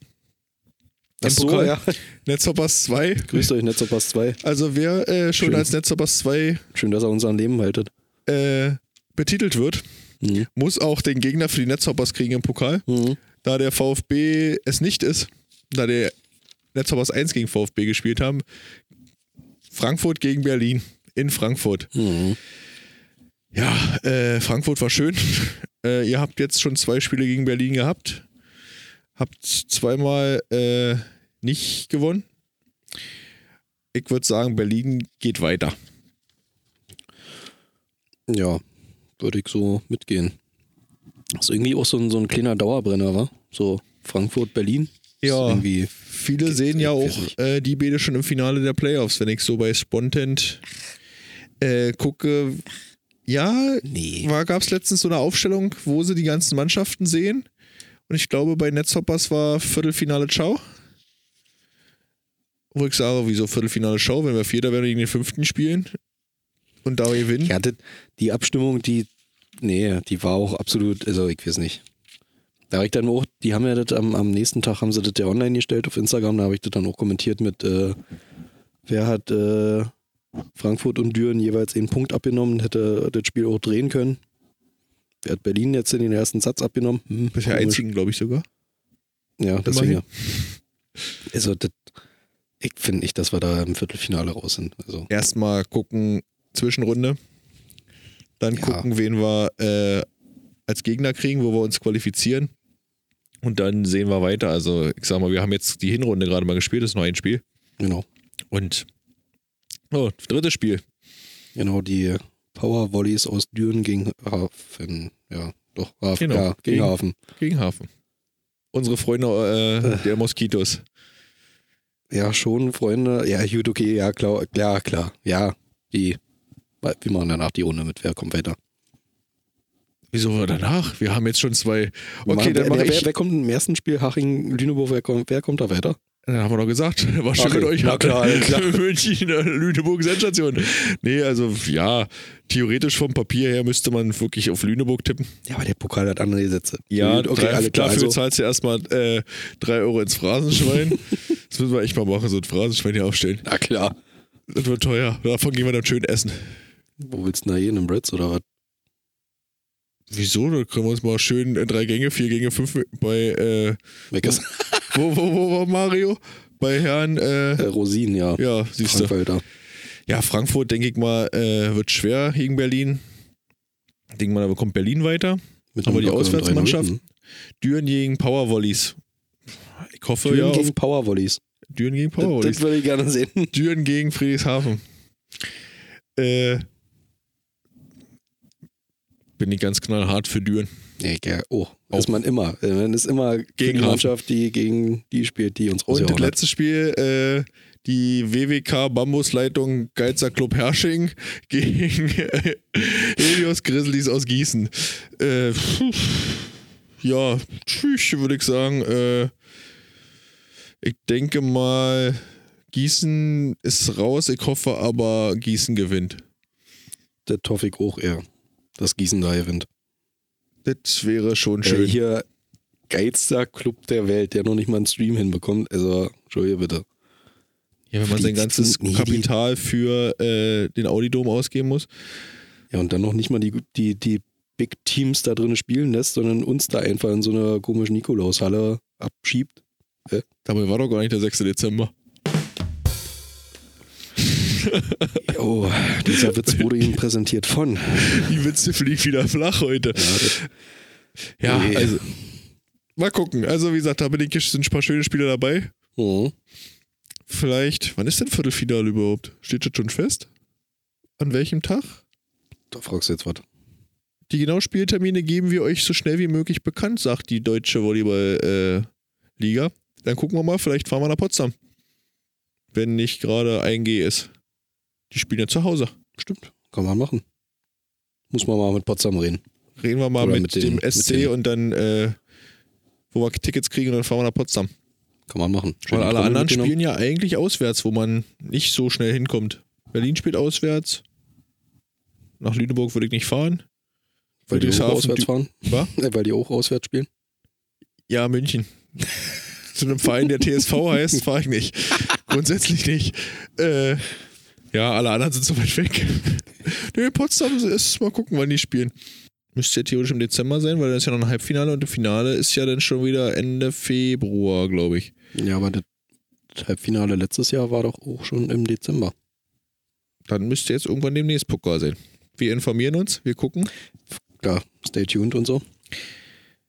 Im so, Pokal. ja. Netzhoppers 2. Grüßt euch, Netzopass 2. Also wer äh, schon Schön. als Netzhoppers 2 Schön, dass er uns am Leben haltet. äh, betitelt wird, Mhm. muss auch den Gegner für die Netzhoppers kriegen im Pokal. Mhm. Da der VfB es nicht ist, da der Netzhoppers 1 gegen VfB gespielt haben. Frankfurt gegen Berlin in Frankfurt. Mhm. Ja, äh, Frankfurt war schön. Äh, ihr habt jetzt schon zwei Spiele gegen Berlin gehabt. Habt zweimal äh, nicht gewonnen. Ich würde sagen, Berlin geht weiter. Ja, würde ich so mitgehen. ist irgendwie auch so ein, so ein kleiner Dauerbrenner, wa? So Frankfurt, Berlin. Ja. Irgendwie, Viele sehen ja auch äh, die beide schon im Finale der Playoffs, wenn ich so bei Spontent äh, gucke. Ja, nee. war gab es letztens so eine Aufstellung, wo sie die ganzen Mannschaften sehen. Und ich glaube, bei Netzhoppers war Viertelfinale Ciao. Wo ich sage, wieso Viertelfinale Ciao, wenn wir Vierter werden gegen den Fünften spielen und da gewinnen. Ja, das, die Abstimmung, die, nee, die war auch absolut, also ich weiß nicht. Da habe ich dann auch, die haben ja das am, am nächsten Tag, haben sie das ja online gestellt auf Instagram, da habe ich das dann auch kommentiert mit, äh, wer hat äh, Frankfurt und Düren jeweils einen Punkt abgenommen, hätte das Spiel auch drehen können. Wer hat Berlin jetzt in den ersten Satz abgenommen? Hm, Bisher komisch. einzigen, glaube ich sogar. Ja, deswegen ja. Also, das, ich finde nicht, dass wir da im Viertelfinale raus sind. Also, Erstmal gucken, Zwischenrunde. Dann Ja. gucken, wen wir äh, als Gegner kriegen, wo wir uns qualifizieren. Und dann sehen wir weiter. Also, ich sag mal, wir haben jetzt die Hinrunde gerade mal gespielt, das ist noch ein Spiel. genau. Und oh, drittes Spiel. Genau, die Power Volleys aus Düren gegen Hafen. Ja, doch, Hafen. Genau, Ja, gegen gegen- Hafen. Gegen Hafen. Unsere Freunde äh, der Moskitos. Ja, schon, Freunde. Ja, gut, okay, ja, klar, klar, klar. Ja, die. Wir machen danach die Runde mit. Wer kommt weiter? Wieso danach? Wir haben jetzt schon zwei. Okay, dann wer, mache wer, ich. wer kommt im ersten Spiel? Haching, Lüneburg, wer kommt, wer kommt da weiter? Dann haben wir doch gesagt, war schön Okay, mit euch. na klar, klar. München, äh, Lüneburg, Sensation. Nee, also ja, theoretisch vom Papier her müsste man wirklich auf Lüneburg tippen. Ja, aber der Pokal hat andere Gesetze. Ja, okay, drei, alle klar. dafür Also, zahlst du erstmal äh, drei Euro ins Phrasenschwein. das müssen wir echt mal machen, so ein Phrasenschwein hier aufstellen. na klar. Das wird teuer. Davon gehen wir dann schön essen. Wo willst du denn da hin? Im Reds oder was? Wieso? Da können wir uns mal schön äh, drei Gänge, vier Gänge, fünf bei, äh, Meckers. wo, wo, wo war Mario? Bei Herrn, äh, Äh, Rosin, ja. ja, siehst du. Ja, Frankfurt, denke ich mal, äh, wird schwer gegen Berlin. Ich denke mal, da bekommt Berlin weiter. Mit Aber die? 3-0. Düren gegen Power Volleys. Ich hoffe Düren ja auf gegen Power Volleys. Düren gegen Power Das, Volleys. das würde ich gerne sehen. Düren gegen Friedrichshafen. Äh, bin ich ganz knallhart für Düren. Ja, oh, Auch. ist man immer. Äh, Man ist immer gegen die. Mannschaft, die gegen die spielt, die uns Und das letzte Spiel, äh, die WWK Bambusleitung Geizer Club Hersching gegen äh, Helios Grizzlies aus Gießen. Äh, ja, tschüss, würde ich sagen. Äh, ich denke mal, Gießen ist raus. Ich hoffe aber, Gießen gewinnt. Der hoffe ich auch eher, dass Gießen da gewinnt. Das wäre schon Äh, schön. hier geilster Club der Welt, der noch nicht mal einen Stream hinbekommt. Also, Entschuldige bitte. Ja, wenn man sein ganzes Kapital für äh, den Audidom ausgeben muss. Ja, und dann noch nicht mal die, die, die Big Teams da drin spielen lässt, sondern uns da einfach in so einer komischen Nikolaushalle abschiebt. Dabei war doch gar nicht der 6. Dezember. Oh, dieser Witz wurde Ihnen präsentiert von. Die Witze fliegen wieder flach heute. Ja, Ja, Nee. also. Mal gucken. Also, wie gesagt, da bin ich, sind ein paar schöne Spiele dabei. Mhm. Vielleicht, wann ist denn Viertelfinale überhaupt? Steht das schon fest? An welchem Tag? Da fragst du jetzt was. Die genauen Spieltermine geben wir euch so schnell wie möglich bekannt, sagt die deutsche Volleyball-Liga. Dann gucken wir mal, vielleicht fahren wir nach Potsdam. Wenn nicht gerade 1G ist. Die spielen ja zu Hause. Stimmt, kann man machen. Muss man mal mit Potsdam reden. Reden wir mal mit, mit den- dem SC mit und dann, äh, wo wir Tickets kriegen und dann fahren wir nach Potsdam. Kann man machen. Weil alle anderen spielen ja eigentlich auswärts, wo man nicht so schnell hinkommt. Berlin spielt auswärts. Nach Lüneburg würde ich nicht fahren. Weil die auch auswärts fahren. Was? Weil die auch auswärts spielen. Ja, München. Zu einem Verein, der TSV heißt, fahre ich nicht. Grundsätzlich nicht. Äh, ja, alle anderen sind so weit weg. Nö, Potsdam ist, mal gucken, wann die spielen. Müsste ja theoretisch im Dezember sein, weil da ist ja noch ein Halbfinale und das Finale ist ja dann schon wieder Ende Februar, glaube ich. Ja, aber das Halbfinale letztes Jahr war doch auch schon im Dezember. Dann müsste jetzt irgendwann demnächst Pokal sein. Wir informieren uns, wir gucken. Klar, stay tuned und so.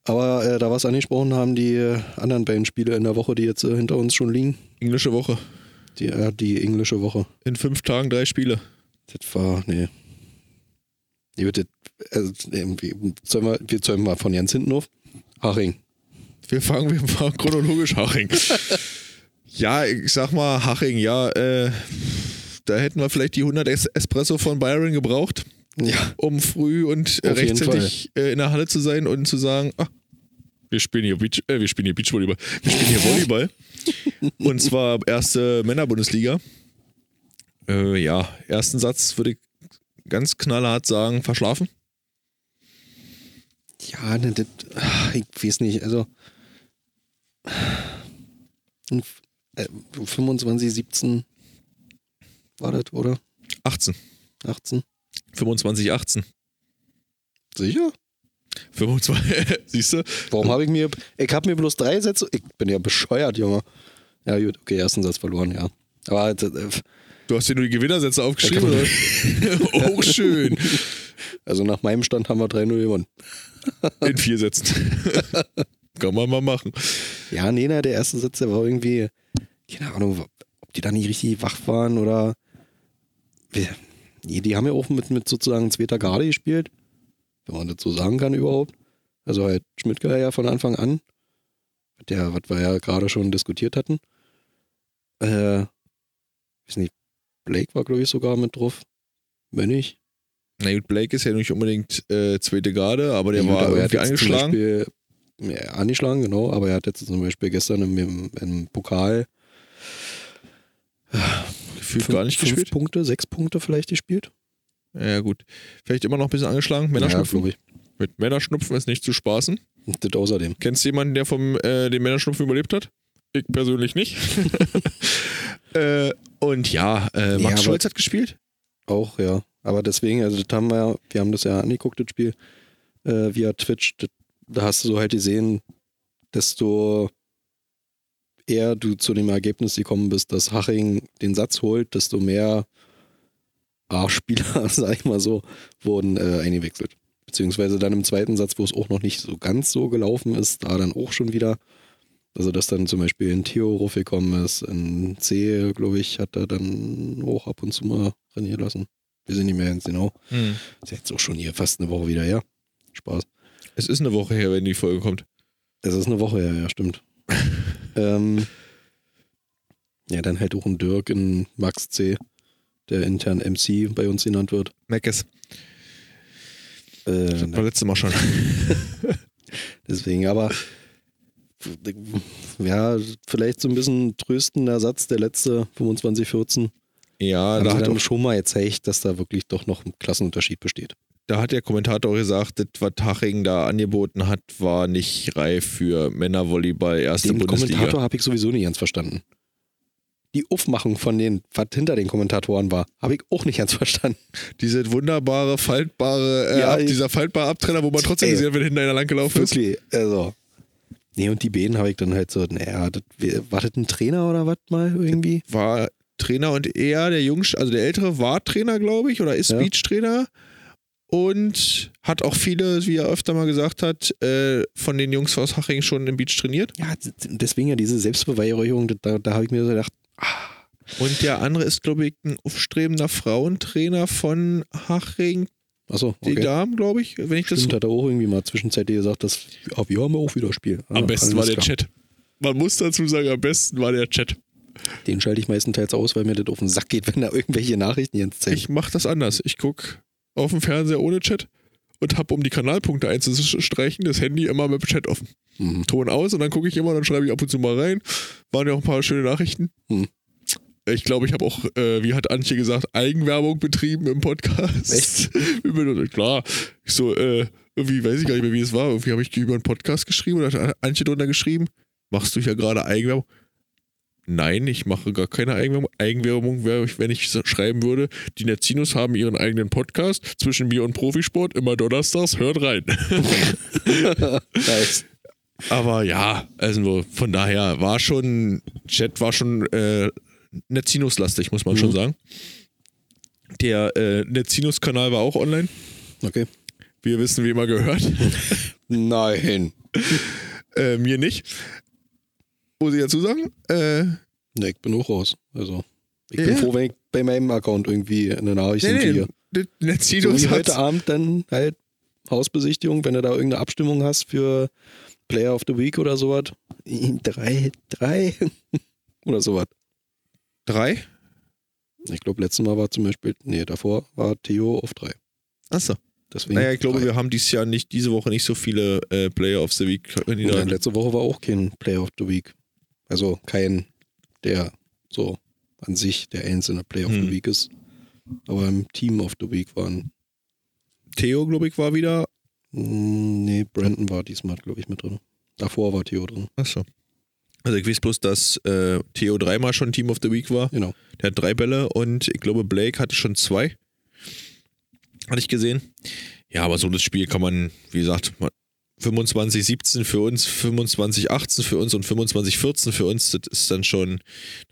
Aber äh, da wir es angesprochen haben, die äh, anderen beiden Spiele in der Woche, die jetzt äh, hinter uns schon liegen, Englische Woche. Die, äh, die englische Woche. In fünf Tagen drei Spiele. Das war, nee. Nee, bitte, also, irgendwie, sollen wir, wir zäumen mal von ganz hinten auf. Haching. Wir fangen, wir fangen chronologisch Haching. ja, ich sag mal, Haching, ja, äh, da hätten wir vielleicht die 100 Es Espresso von Byron gebraucht, Ja, um früh und Auf rechtzeitig äh, in der Halle zu sein und zu sagen, ah, wir spielen hier Beach, äh, wir spielen hier Beachvolleyball, wir spielen hier Volleyball. und zwar erste Männerbundesliga. Äh, ja, ersten Satz würde ich ganz knallhart sagen, verschlafen. ja, ne, das, ich weiß nicht, also ein F- äh, 25, 17 war das, oder? 18. 18? 25, 18. Sicher? 25, siehst du? Warum habe ich mir, ich habe mir bloß drei Sätze, ich bin ja bescheuert, Junge. Ja gut, okay, ersten Satz verloren, ja. Aber äh, Du hast dir nur die Gewinnersätze aufgeschrieben, oder? Auch schön. also nach meinem Stand haben wir 3-0 gewonnen. In vier Sätzen. Kann man mal machen. Ja, nee, na, der erste Satz, der war irgendwie, keine Ahnung, ob die da nicht richtig wach waren oder. Nee, die haben ja auch mit, mit sozusagen zweiter Garde gespielt, wenn man das so sagen kann überhaupt. Also halt Schmidtke ja von Anfang an, der, was wir ja gerade schon diskutiert hatten. Äh, weiß nicht, Blake war, glaube ich, sogar mit drauf. Wenn nicht. Na gut, Blake ist ja nicht unbedingt äh, zweite Garde, aber der Ja, war aber er hat irgendwie angeschlagen. Beispiel, ja, angeschlagen, genau, aber er hat jetzt zum Beispiel gestern im, im, im Pokal Gefühlt fünf, gar nicht fünf gespielt. Punkte, sechs Punkte vielleicht gespielt. Ja, gut. Vielleicht immer noch ein bisschen angeschlagen. Ja, Männerschnupfen. glaube ich. Mit Männerschnupfen ist nicht zu spaßen. Und Das außerdem. Kennst du jemanden, der vom äh, den Männerschnupfen überlebt hat? Ich persönlich nicht. äh, und ja, äh, Max Ja, Scholz hat gespielt. Auch, ja. Aber deswegen, also das haben wir ja, wir haben das ja angeguckt, das Spiel, äh, via Twitch. Das, da hast du so halt gesehen, desto eher du zu dem Ergebnis gekommen bist, dass Haching den Satz holt, desto mehr A-Spieler, sag ich mal so, wurden äh, eingewechselt. Beziehungsweise dann im zweiten Satz, wo es auch noch nicht so ganz so gelaufen ist, da dann auch schon wieder. Also, dass dann zum Beispiel in Theo raufgekommen ist, in C, glaube ich, hat er dann auch ab und zu mal trainieren lassen. Wir sind nicht mehr ganz genau. Ist jetzt auch schon hier fast eine Woche wieder her. Spaß. Es ist eine Woche her, wenn die Folge kommt. Es ist eine Woche her, ja, stimmt. ähm, ja, dann halt auch ein Dirk in Max C, der intern MC bei uns genannt wird. Meckes. Äh, Das war letztes Mal schon. Deswegen, aber ja, vielleicht so ein bisschen tröstender Satz, der letzte 25-14. Ja, Haben da hat, dann auch, schon mal gezeigt, dass da wirklich doch noch ein Klassenunterschied besteht. da hat der Kommentator gesagt, das, was Haching da angeboten hat, war nicht reif für Männervolleyball, erste Den Bundesliga. Kommentator habe ich sowieso nicht ganz verstanden. Die Aufmachung von den, was hinter den Kommentatoren war, habe ich auch nicht ganz verstanden. Diese wunderbare, faltbare, äh, Ja, Ab- dieser faltbare Abtrenner, wo man trotzdem gesehen hat, wenn hinter einer langgelaufen ist. Wirklich, also. Nee, und die beiden habe ich dann halt so, naja, war das ein Trainer oder was mal irgendwie? War Trainer und er, der Jungste, also der Ältere, war Trainer, glaube ich, oder ist Ja. Beach-Trainer. Und hat auch viele, wie er öfter mal gesagt hat, äh, von den Jungs aus Haching schon im Beach trainiert. Ja, deswegen ja diese Selbstbeweihräucherung, da, da habe ich mir so gedacht, Und der andere ist, glaube ich, ein aufstrebender Frauentrainer von Haching, achso, die okay. Damen, glaube ich, wenn ich das Stimmt, hat er auch irgendwie mal zwischenzeitlich gesagt, dass ja, wir haben auch wieder Spiel. Am Ah, besten war der klar. Chat. Man muss dazu sagen, am besten war der Chat. Den schalte ich meistenteils aus, weil mir das auf den Sack geht, wenn da irgendwelche Nachrichten jetzt zeigen. Ich mache das anders. Ich gucke auf dem Fernseher ohne Chat und habe, um die Kanalpunkte einzustreichen, das Handy immer mit dem Chat offen. Mhm. Ton aus und dann gucke ich immer, dann schreibe ich ab und zu mal rein. Waren ja auch ein paar schöne Nachrichten. Hm. Ich glaube, ich habe auch, äh, wie hat Antje gesagt, Eigenwerbung betrieben im Podcast. Echt? Klar. Ich so, äh, irgendwie weiß ich gar nicht mehr, wie es war. Irgendwie habe ich über einen Podcast geschrieben und hat Antje drunter geschrieben, machst du ja gerade Eigenwerbung? Nein, ich mache gar keine Eigenwerbung. Eigenwerbung wäre, wenn ich schreiben würde, die Netzinos haben ihren eigenen Podcast zwischen mir und Profisport, immer donnerstags, hört rein. nice. Aber ja, also von daher war schon, Chat war schon äh, Netzinus-lastig, muss man schon Mhm. sagen. Der äh, Netzinus-Kanal war auch online. Okay. Wir wissen, wie immer gehört. Nein. äh, mir nicht. Muss ich dazu sagen? Äh, Ne, ich bin auch raus. Also, ich Ja. bin froh, wenn ich bei meinem Account irgendwie eine Nachricht nee, kriege. nee, So Netzinus wie hat heute Abend dann halt Hausbesichtigung, wenn du da irgendeine Abstimmung hast für Player of the Week oder sowas. Drei, drei oder sowas. drei. Ich glaube, letztes Mal war zum Beispiel, nee, davor war Theo auf drei. Achso. Deswegen Naja, ich glaube, drei. wir haben dieses Jahr nicht, diese Woche nicht so viele äh, Player of the Week Ja, Kandidaten. letzte Woche war auch kein Player of the Week. Also kein, der so an sich der einzelne Player of Hm. the Week ist. Aber im Team of the Week waren, Theo, glaube ich, war wieder. mh, nee, Brandon war diesmal, glaube ich, mit drin. Davor war Theo drin. Achso. Also ich weiß bloß, dass äh, Theo dreimal schon Team of the Week war. Genau. Der hat drei Bälle und ich glaube, Blake hatte schon zwei. Hatte ich gesehen. Ja, aber so das Spiel kann man, wie gesagt, 25-17 für uns, 25-18 für uns und 25-14 für uns. Das ist dann schon,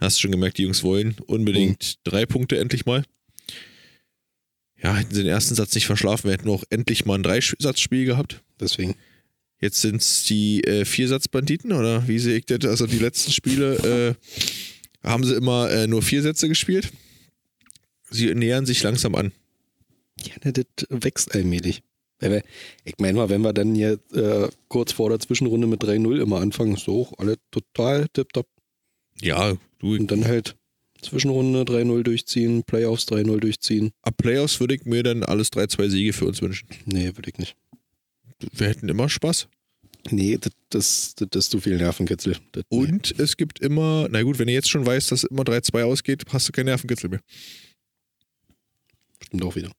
hast du schon gemerkt, die Jungs wollen unbedingt drei Punkte endlich mal. Ja, hätten sie den ersten Satz nicht verschlafen, wir hätten auch endlich mal ein Dreisatzspiel gehabt. Deswegen. Jetzt sind es die äh, Viersatzbanditen oder wie sehe ich das? Also die letzten Spiele äh, haben sie immer äh, nur vier Sätze gespielt. Sie nähern sich langsam an. Ja, ne, das wächst allmählich. Wir- Ich meine mal, wenn wir dann hier äh, kurz vor der Zwischenrunde mit 3-0 immer anfangen, ist so alle total tipptopp. Ja, du, Und dann halt Zwischenrunde 3-0 durchziehen, Playoffs 3-0 durchziehen. ab Playoffs würde ich mir dann alles 3-2 Siege für uns wünschen. Nee, würde ich nicht. Wir hätten immer Spaß. Nee, das, das, das, ist zu viel Nervenkitzel. Das, nee. Und es gibt immer, na gut, wenn du jetzt schon weißt, dass immer 3-2 ausgeht, hast du keinen Nervenkitzel mehr. Stimmt auch wieder.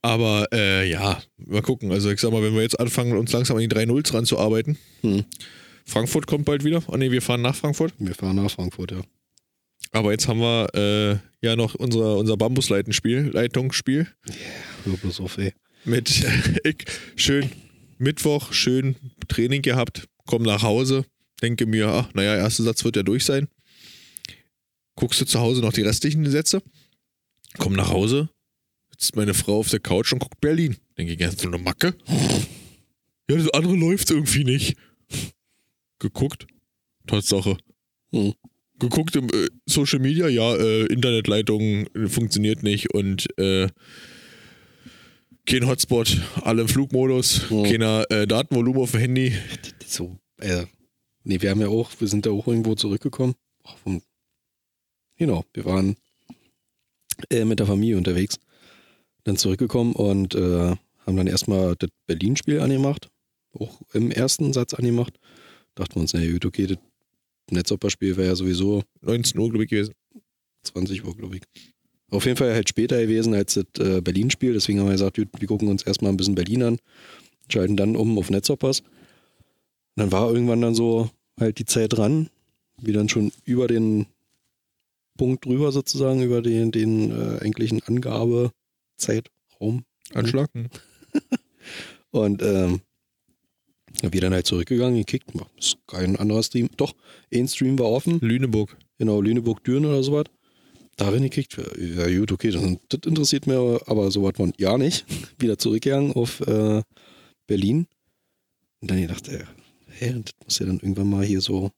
Aber äh, ja, mal gucken. Also ich sag mal, wenn wir jetzt anfangen, uns langsam an die 3-0s ranzuarbeiten. Hm. Frankfurt kommt bald wieder. Ah nee, wir fahren nach Frankfurt. Wir fahren nach Frankfurt, ja. Aber jetzt haben wir äh, ja noch unser, unser Bambusleitenspiel, Leitungsspiel Hör bloß auf, ey. mit ich, schön Mittwoch, schön Training gehabt, komm nach Hause, denke mir, ach, naja, erster Satz wird ja durch sein. Guckst du zu Hause noch die restlichen Sätze? Komm nach Hause, sitzt meine Frau auf der Couch und guckt Berlin. Denke ich, ja, so eine Macke. Ja, das andere läuft irgendwie nicht. Geguckt, Tatsache. Hm. Geguckt im äh, Social Media, ja, äh, Internetleitung äh, funktioniert nicht und äh, kein Hotspot, alle im Flugmodus, Hm. keiner äh, Datenvolumen auf dem Handy. So, äh, nee, wir haben ja auch, wir sind da auch irgendwo zurückgekommen. Genau, wir waren äh, mit der Familie unterwegs. Dann zurückgekommen und äh, haben dann erstmal das Berlin-Spiel angemacht. Auch im ersten Satz angemacht. Dachten wir uns, na gut, okay, das Netzopper-Spiel wäre ja sowieso 19 Uhr, glaube ich, gewesen. 20 Uhr, glaube ich. Auf jeden Fall halt später gewesen als das äh, Berlin-Spiel. Deswegen haben wir gesagt, gut, wir gucken uns erstmal ein bisschen Berlin an, schalten dann um auf Netzhoppers. Und dann war irgendwann dann so halt die Zeit dran, wie dann schon über den Punkt drüber sozusagen, über den, den äh, eigentlichen Angabezeitraum. Anschlag. Hm. Und ähm, wir dann halt zurückgegangen, gekickt. Ist kein anderer Stream. Doch, ein Stream war offen. Lüneburg. Genau, Lüneburg-Düren oder sowas. Darin gekickt. Ja, gut, okay, das, das interessiert mir aber sowas von ja nicht. Wieder zurückgegangen auf äh, Berlin. Und dann gedacht, äh, hä, das muss ja dann irgendwann mal hier so.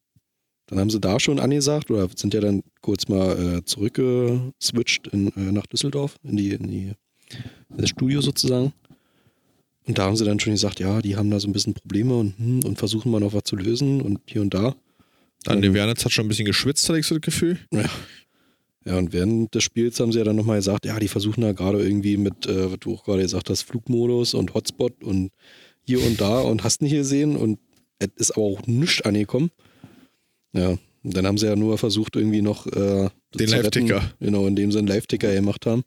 Dann haben sie da schon angesagt oder sind ja dann kurz mal äh, zurückgeswitcht in, äh, nach Düsseldorf, in die, in die das Studio sozusagen. Und da haben sie dann schon gesagt, ja, die haben da so ein bisschen Probleme und, hm, und versuchen mal noch was zu lösen und hier und da. Dann der Wernitz hat schon ein bisschen geschwitzt, hatte ich so das Gefühl. Ja. Ja, und während des Spiels haben sie ja dann nochmal gesagt, ja, die versuchen da gerade irgendwie mit, äh, was du auch gerade gesagt hast, Flugmodus und Hotspot und hier und da und hast nicht gesehen und es ist aber auch nichts angekommen. Ja, und dann haben sie ja nur versucht, irgendwie noch äh, Den. Live-Ticker. Genau, indem sie einen Live-Ticker gemacht haben.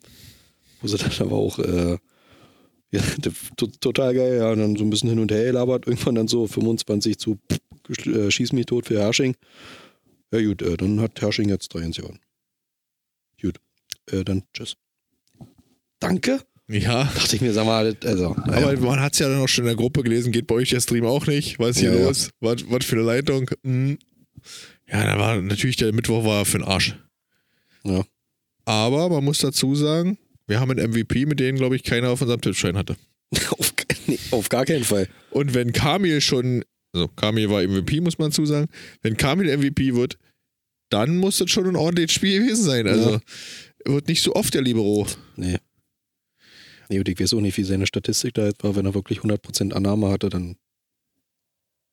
Wo sie dann aber auch, äh, ja, to- total geil, ja, und dann so ein bisschen hin und her gelabert, irgendwann dann so 25 zu pff, äh, Schieß mich tot für Hersching. Ja gut, äh, dann hat Hersching jetzt 3 ins Jahr. Gut, äh, dann tschüss. Danke Ja, Dachte ich mir, sag mal, also, aber man hat es ja dann auch schon in der Gruppe gelesen, geht bei euch der Stream auch nicht? Was ist hier ja. los? Was, was für eine Leitung? Hm. Ja, da war natürlich der Mittwoch war für den Arsch. ja. Aber man muss dazu sagen, wir haben einen MVP, mit denen, glaube ich, keiner auf unserem Tippschein hatte. auf, nee, auf gar keinen Fall. Und wenn Kamil schon, also Kamil war MVP, muss man dazu sagen, wenn Kamil MVP wird, dann muss das schon ein ordentliches Spiel gewesen sein. Also Ja. wird nicht so oft der Libero. Nee. Nee, und ich weiß auch nicht, wie seine Statistik da jetzt war. Wenn er wirklich 100% Annahme hatte, dann.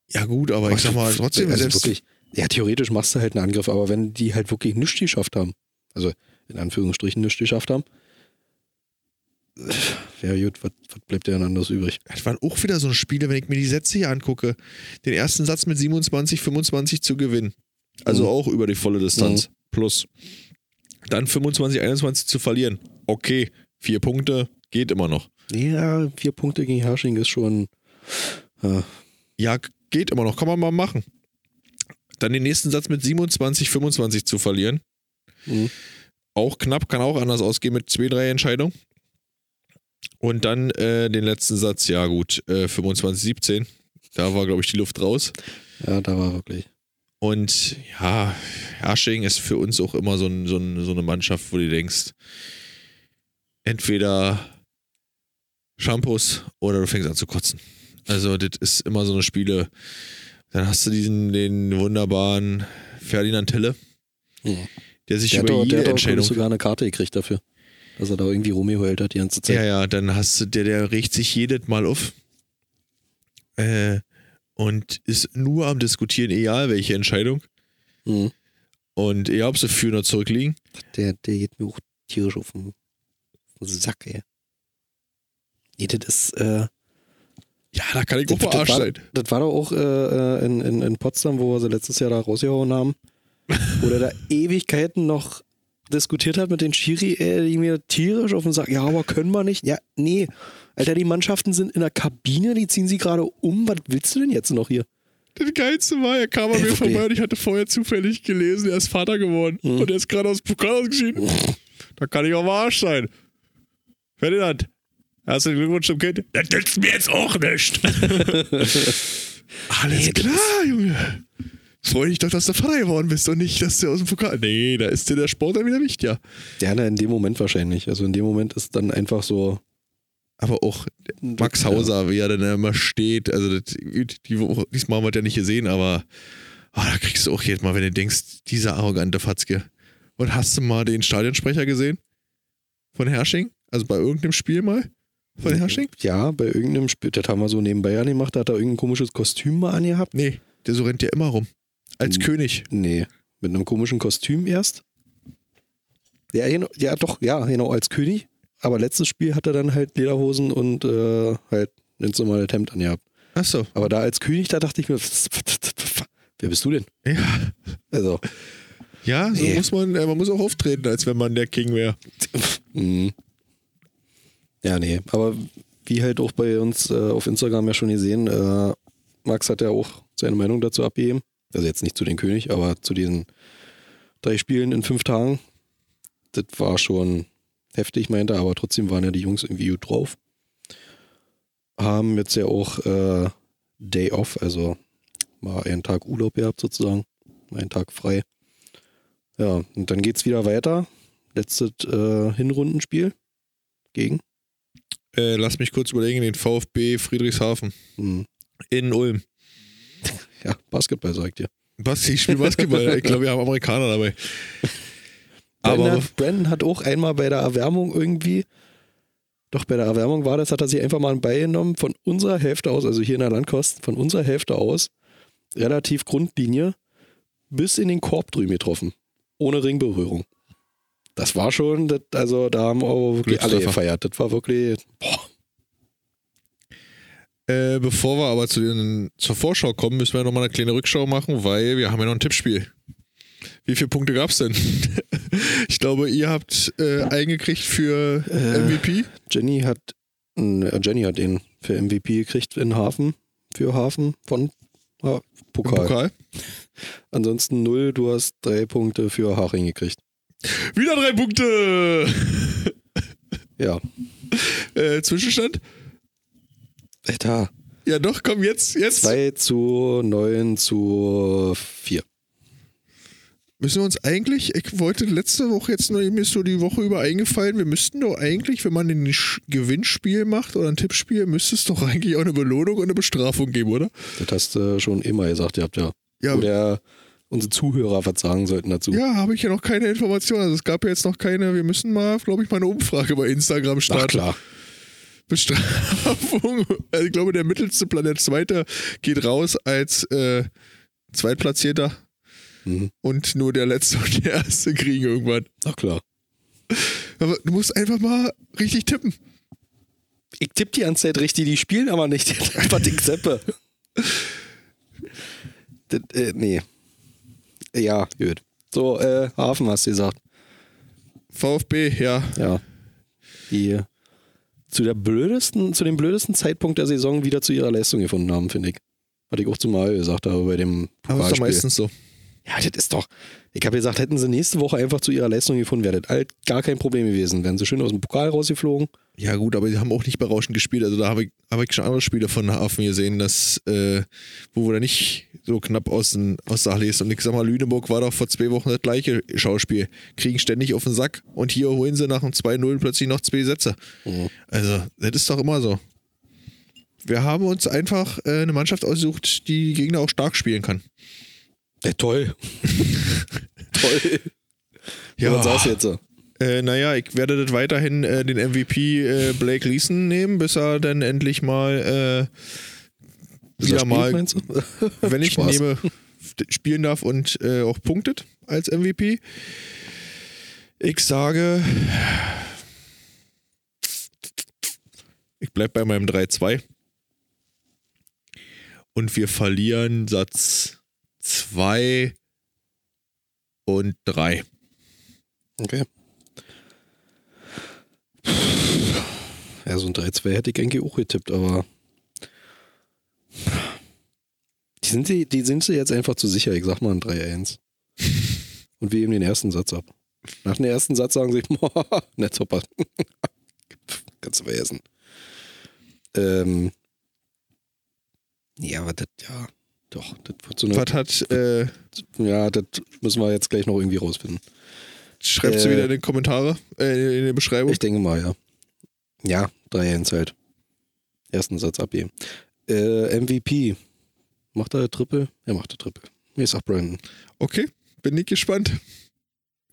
Ja, gut, aber ich sag mal, trotzdem, also selbst, wirklich, ja, theoretisch machst du halt einen Angriff, aber wenn die halt wirklich nichts geschafft haben, also in Anführungsstrichen nichts geschafft haben, ja gut, was, was bleibt dir denn anderes übrig? das waren auch wieder so Spiele, wenn ich mir die Sätze hier angucke, den ersten Satz mit 27, 25 zu gewinnen. Also Mhm. auch über die volle Distanz. Plus. Dann 25, 21 zu verlieren. Okay, vier Punkte, geht immer noch. Ja, vier Punkte gegen Hersching ist schon. Äh, Ja, geht immer noch, kann man mal machen. Dann den nächsten Satz mit 27, 25 zu verlieren. Mhm. Auch knapp, kann auch anders ausgehen mit zwei, drei Entscheidungen. Und dann äh, den letzten Satz, ja gut, äh, 25, 17. Da war, glaube ich, die Luft raus. ja, da war wirklich. Und ja, Hersching ist für uns auch immer so, ein, so, ein, so eine Mannschaft, wo du denkst, entweder Shampoos oder du fängst an zu kotzen. Also, das ist immer so eine Spiele. Dann hast du diesen, den wunderbaren Ferdinand Tille, Mhm. der sich Der hat, über doch, jede der hat Entscheidung. sogar eine Karte gekriegt dafür. Dass er da irgendwie rumgeheult hat die ganze Zeit. Ja, ja, dann hast du, der, der regt sich jedes Mal auf. Äh, und ist nur am Diskutieren, egal welche Entscheidung. Mhm. Und egal, ob sie für oder zurückliegen. Der, der geht mir auch tierisch auf den, auf den Sack, ey. Nee, das ist, äh, Ja, da kann ich auch das, das, verarscht war, sein. das war doch auch äh, äh, in, in, in Potsdam, wo wir sie letztes Jahr da rausgehauen haben, wo der da Ewigkeiten noch diskutiert hat mit den Schiri, ey, die mir tierisch auf den Sack, ja, aber können wir nicht. Ja, nee. Alter, die Mannschaften sind in der Kabine, die ziehen sie gerade um. Was willst du denn jetzt noch hier? Das Geilste war, er kam an mir vorbei und ich hatte vorher zufällig gelesen, er ist Vater geworden. Mhm. Und er ist gerade aus dem Pokal ausgeschieden. Da kann ich auch verarscht sein. Ferdinand, herzlichen Glückwunsch zum Kind. Das nützt mir jetzt auch nicht. Alles Nee, klar, Junge. Freu dich doch, dass du Vater geworden bist und nicht, dass du aus dem Pokal. Nee, da ist dir der Sport dann wieder wichtiger. Ja, na, in dem Moment wahrscheinlich. Also in dem Moment ist dann einfach so. Aber auch Max Ja. Hauser, wie er dann immer steht, also das, die Woche, diesmal haben wir das ja nicht gesehen, aber ah, da kriegst du auch jedes Mal, wenn du denkst, dieser arrogante Fatzke. Und hast du mal den Stadionsprecher gesehen? Von Hersching? Also bei irgendeinem Spiel mal? Von Hersching? Ja, bei irgendeinem Spiel, das haben wir so nebenbei angemacht, da hat er irgendein komisches Kostüm mal angehabt. Nee, der so rennt ja immer rum. Als Hm. König. Nee, mit einem komischen Kostüm erst. Ja, genau, ja, doch, ja, genau, als König. Aber letztes Spiel hat er dann halt Lederhosen und äh, halt ein normales Hemd angehabt. Achso. Aber da als König, da dachte ich mir, wer bist du denn? Ja. Also, Ja, so Nee. muss man, man muss auch auftreten, als wenn man der King wäre. mhm. ja, nee, aber wie halt auch bei uns äh, auf Instagram ja schon gesehen, äh, Max hat ja auch seine Meinung dazu abgegeben. Also jetzt nicht zu den König, aber zu diesen drei Spielen in fünf Tagen. Das war schon heftig, meinte er, aber trotzdem waren ja die Jungs irgendwie gut drauf. Haben jetzt ja auch äh, Day Off, also mal einen Tag Urlaub gehabt sozusagen, einen Tag frei. Ja, und dann geht's wieder weiter. Letztes äh, Hinrundenspiel gegen. Äh, lass mich kurz überlegen, den VfB Friedrichshafen Hm, in Ulm. Ja, Basketball, sagt ihr. Basti, ich spiele Basketball. ich glaube, wir haben Amerikaner dabei. Brandon, Aber Brandon hat auch einmal bei der Erwärmung irgendwie, doch bei der Erwärmung war das, hat er sich einfach mal einen Ball genommen von unserer Hälfte aus, also hier in der Landkost, von unserer Hälfte aus, relativ Grundlinie, bis in den Korb drüben getroffen. Ohne Ringberührung. Das war schon, das, also da haben auch wirklich alle gefeiert. Das war wirklich, boah, Äh, bevor wir aber zu den, zur Vorschau kommen, müssen wir noch mal eine kleine Rückschau machen, weil wir haben ja noch ein Tippspiel. Wie viele Punkte gab's denn? ich glaube, ihr habt äh, eingekriegt für Äh, MVP. Jenny hat, äh, Jenny hat den für MVP gekriegt in Hafen, für Hafen von ja, Pokal. Pokal. Ansonsten null, du hast drei Punkte für Haching gekriegt. Wieder drei Punkte! Ja, Äh, Zwischenstand? Alter. Ja, doch, komm, jetzt, jetzt. 2 zu 9 zu 4. Müssen wir uns eigentlich, ich wollte letzte Woche jetzt nur, mir ist so die Woche über eingefallen, wir müssten doch eigentlich, wenn man ein Gewinnspiel macht oder ein Tippspiel, müsste es doch eigentlich auch eine Belohnung und eine Bestrafung geben, oder? Das hast du schon immer gesagt, ihr habt ja. Ja, Oder unsere Zuhörer was sagen sollten dazu. ja habe ich ja noch keine Information. Also es gab ja jetzt noch keine, wir müssen mal, glaube ich, mal eine Umfrage bei Instagram starten. Ach klar. Bestrafung. Also ich glaube, der mittelste Plan, der zweite, geht raus als äh, Zweitplatzierter Mhm. und nur der letzte und der erste kriegen irgendwann. Ach klar. Aber du musst einfach mal richtig tippen. Ich tippe die ganze Zeit richtig, die spielen aber nicht. Was ich seppe. das, äh, nee. Ja, gut. So, äh, Hafen hast du gesagt. VfB, ja. Ja. Die zu der blödesten, zu dem blödesten Zeitpunkt der Saison wieder zu ihrer Leistung gefunden haben, finde ich. Was ich auch zu Mal gesagt habe bei dem Aber ist doch meistens so. Ja, das ist doch. Ich habe gesagt, hätten sie nächste Woche einfach zu ihrer Leistung gefunden, wäre das alt gar kein Problem gewesen. Wären sie schön aus dem Pokal rausgeflogen. Ja, gut, aber die haben auch nicht berauschend gespielt. Also da habe ich, habe ich schon andere Spiele von Hafen gesehen, dass, äh, wo wir da nicht so knapp aus, den, aus der Halle ist. Und ich sag mal, Lüneburg war doch vor zwei Wochen das gleiche Schauspiel. Kriegen ständig auf den Sack und hier holen sie nach dem 2-0 plötzlich noch zwei Sätze. Mhm. Also, das ist doch immer so. Wir haben uns einfach äh, eine Mannschaft ausgesucht, die die Gegner auch stark spielen kann. Ja, toll. toll. Ja. Was du jetzt so? Äh, naja, ich werde das weiterhin äh, den MVP äh, Blake Leeson nehmen, bis er dann endlich mal äh, er wieder mal, wenn ich Spaß. nehme, spielen darf und äh, auch punktet als MVP. Ich sage, ich bleibe bei meinem 3-2. Und wir verlieren Satz 2 und 3. Okay. Ja, so ein 3-2 hätte ich eigentlich auch getippt, aber. Die sind, sie, die sind sie jetzt einfach zu sicher. Ich sag mal ein 3-1. Und wir eben den ersten Satz ab. Nach dem ersten Satz sagen sie, super. Kannst du vergessen. Ähm. Ja, aber das, ja, doch, das wird so eine. Was hat, äh, Ja, das müssen wir jetzt gleich noch irgendwie rausfinden. schreibt sie Äh, wieder in die Kommentare, äh, in die Beschreibung. Ich denke mal, ja. Ja, 3-1 halt. Ersten Satz abgeben. Äh, MVP. Macht er Triple? Er macht der Triple. Ich sag Brandon. Okay, bin ich gespannt.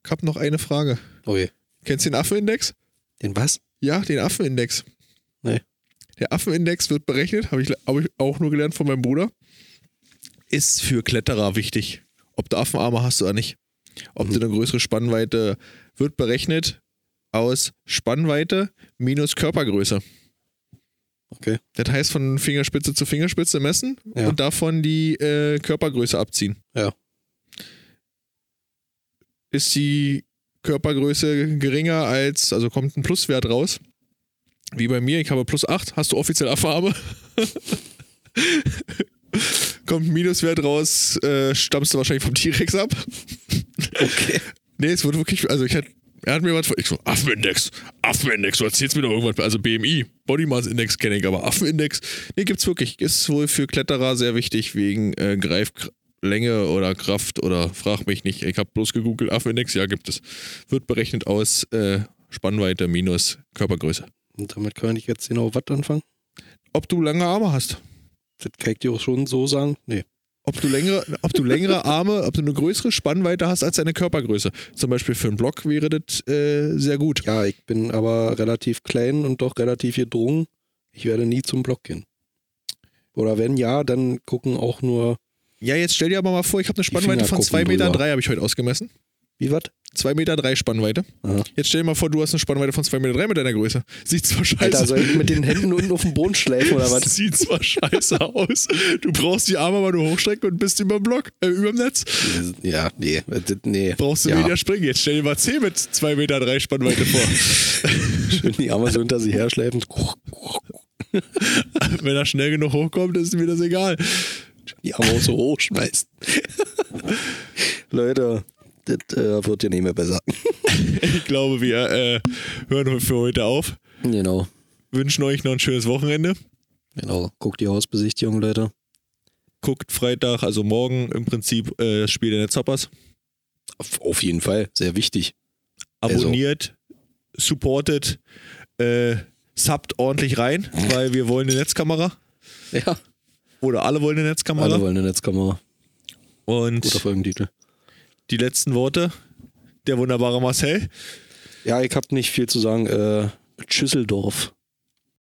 Ich habe noch eine Frage. Je. Kennst du den Affenindex? Den was? Ja, den Affenindex. Nee. Der Affenindex wird berechnet, habe ich, hab ich auch nur gelernt von meinem Bruder. Ist für Kletterer wichtig. Ob du Affenarme hast oder nicht. Ob Mhm. du eine größere Spannweite wird berechnet aus Spannweite minus Körpergröße. Okay. Das heißt von Fingerspitze zu Fingerspitze messen Ja. und davon die äh, Körpergröße abziehen. Ja. Ist die Körpergröße geringer als, also kommt ein Pluswert raus. Wie bei mir, ich habe plus 8, hast du offiziell Affarme. kommt Minuswert raus, äh, stammst du wahrscheinlich vom T-Rex ab. Okay. Nee, es wird wirklich, also ich hatte, er hat mir was, ich so, Affenindex, Affenindex, du erzählst mir doch irgendwas, also BMI, Body Mass Index kenne ich, aber Affenindex, nee, gibt's wirklich, ist wohl für Kletterer sehr wichtig, wegen äh, Greiflänge oder Kraft oder frag mich nicht, ich habe bloß gegoogelt, Affenindex, ja, gibt es. Wird berechnet aus äh, Spannweite minus Körpergröße. Und damit kann ich jetzt genau was anfangen? Ob du lange Arme hast, Das kann ich dir auch schon so sagen? Nee. ob du längere, ob du längere Arme, ob du eine größere Spannweite hast als deine Körpergröße. Zum Beispiel für einen Block wäre das äh, sehr gut. Ja, ich bin aber relativ klein und doch relativ gedrungen. Ich werde nie zum Block gehen. Oder wenn ja, dann gucken auch nur. Ja, jetzt stell dir aber mal vor, ich habe eine Spannweite von gucken 2 Meter, drei habe ich heute ausgemessen. Wie was? 2 Meter drei Spannweite. Aha. Jetzt stell dir mal vor, du hast eine Spannweite von 2 Meter drei mit deiner Größe. Sieht zwar scheiße Alter, soll ich mit den Händen unten auf den Boden schleifen oder was? Sieht zwar scheiße aus. Du brauchst die Arme aber nur hochstrecken und bist über dem Block, äh, über dem Netz. Ja, nee. das- nee. Brauchst du ja. wieder springen. Jetzt stell dir mal 10 mit 2 Meter drei Spannweite vor. Schön die Arme so hinter sich herschleifen. Wenn er schnell genug hochkommt, ist mir das egal. Die Arme auch so hochschmeißt. Leute, das äh, wird ja nicht mehr besser. Ich glaube, wir äh, hören für heute auf. Genau. wünschen euch noch ein schönes Wochenende. Genau, guckt die Hausbesichtigung, Leute. Guckt Freitag, also morgen im Prinzip äh, das Spiel der Netzhoppers. Auf, auf jeden Fall, sehr wichtig. Also- Abonniert, supportet, äh, subbt ordentlich rein, weil wir wollen eine Netzkamera. Ja, Oder alle wollen eine Netzkamera. alle wollen eine Netzkamera. Und Guter Folgentitel. Die letzten Worte, der wunderbare Marcel. Ja, ich hab nicht viel zu sagen. Äh, Schüsseldorf.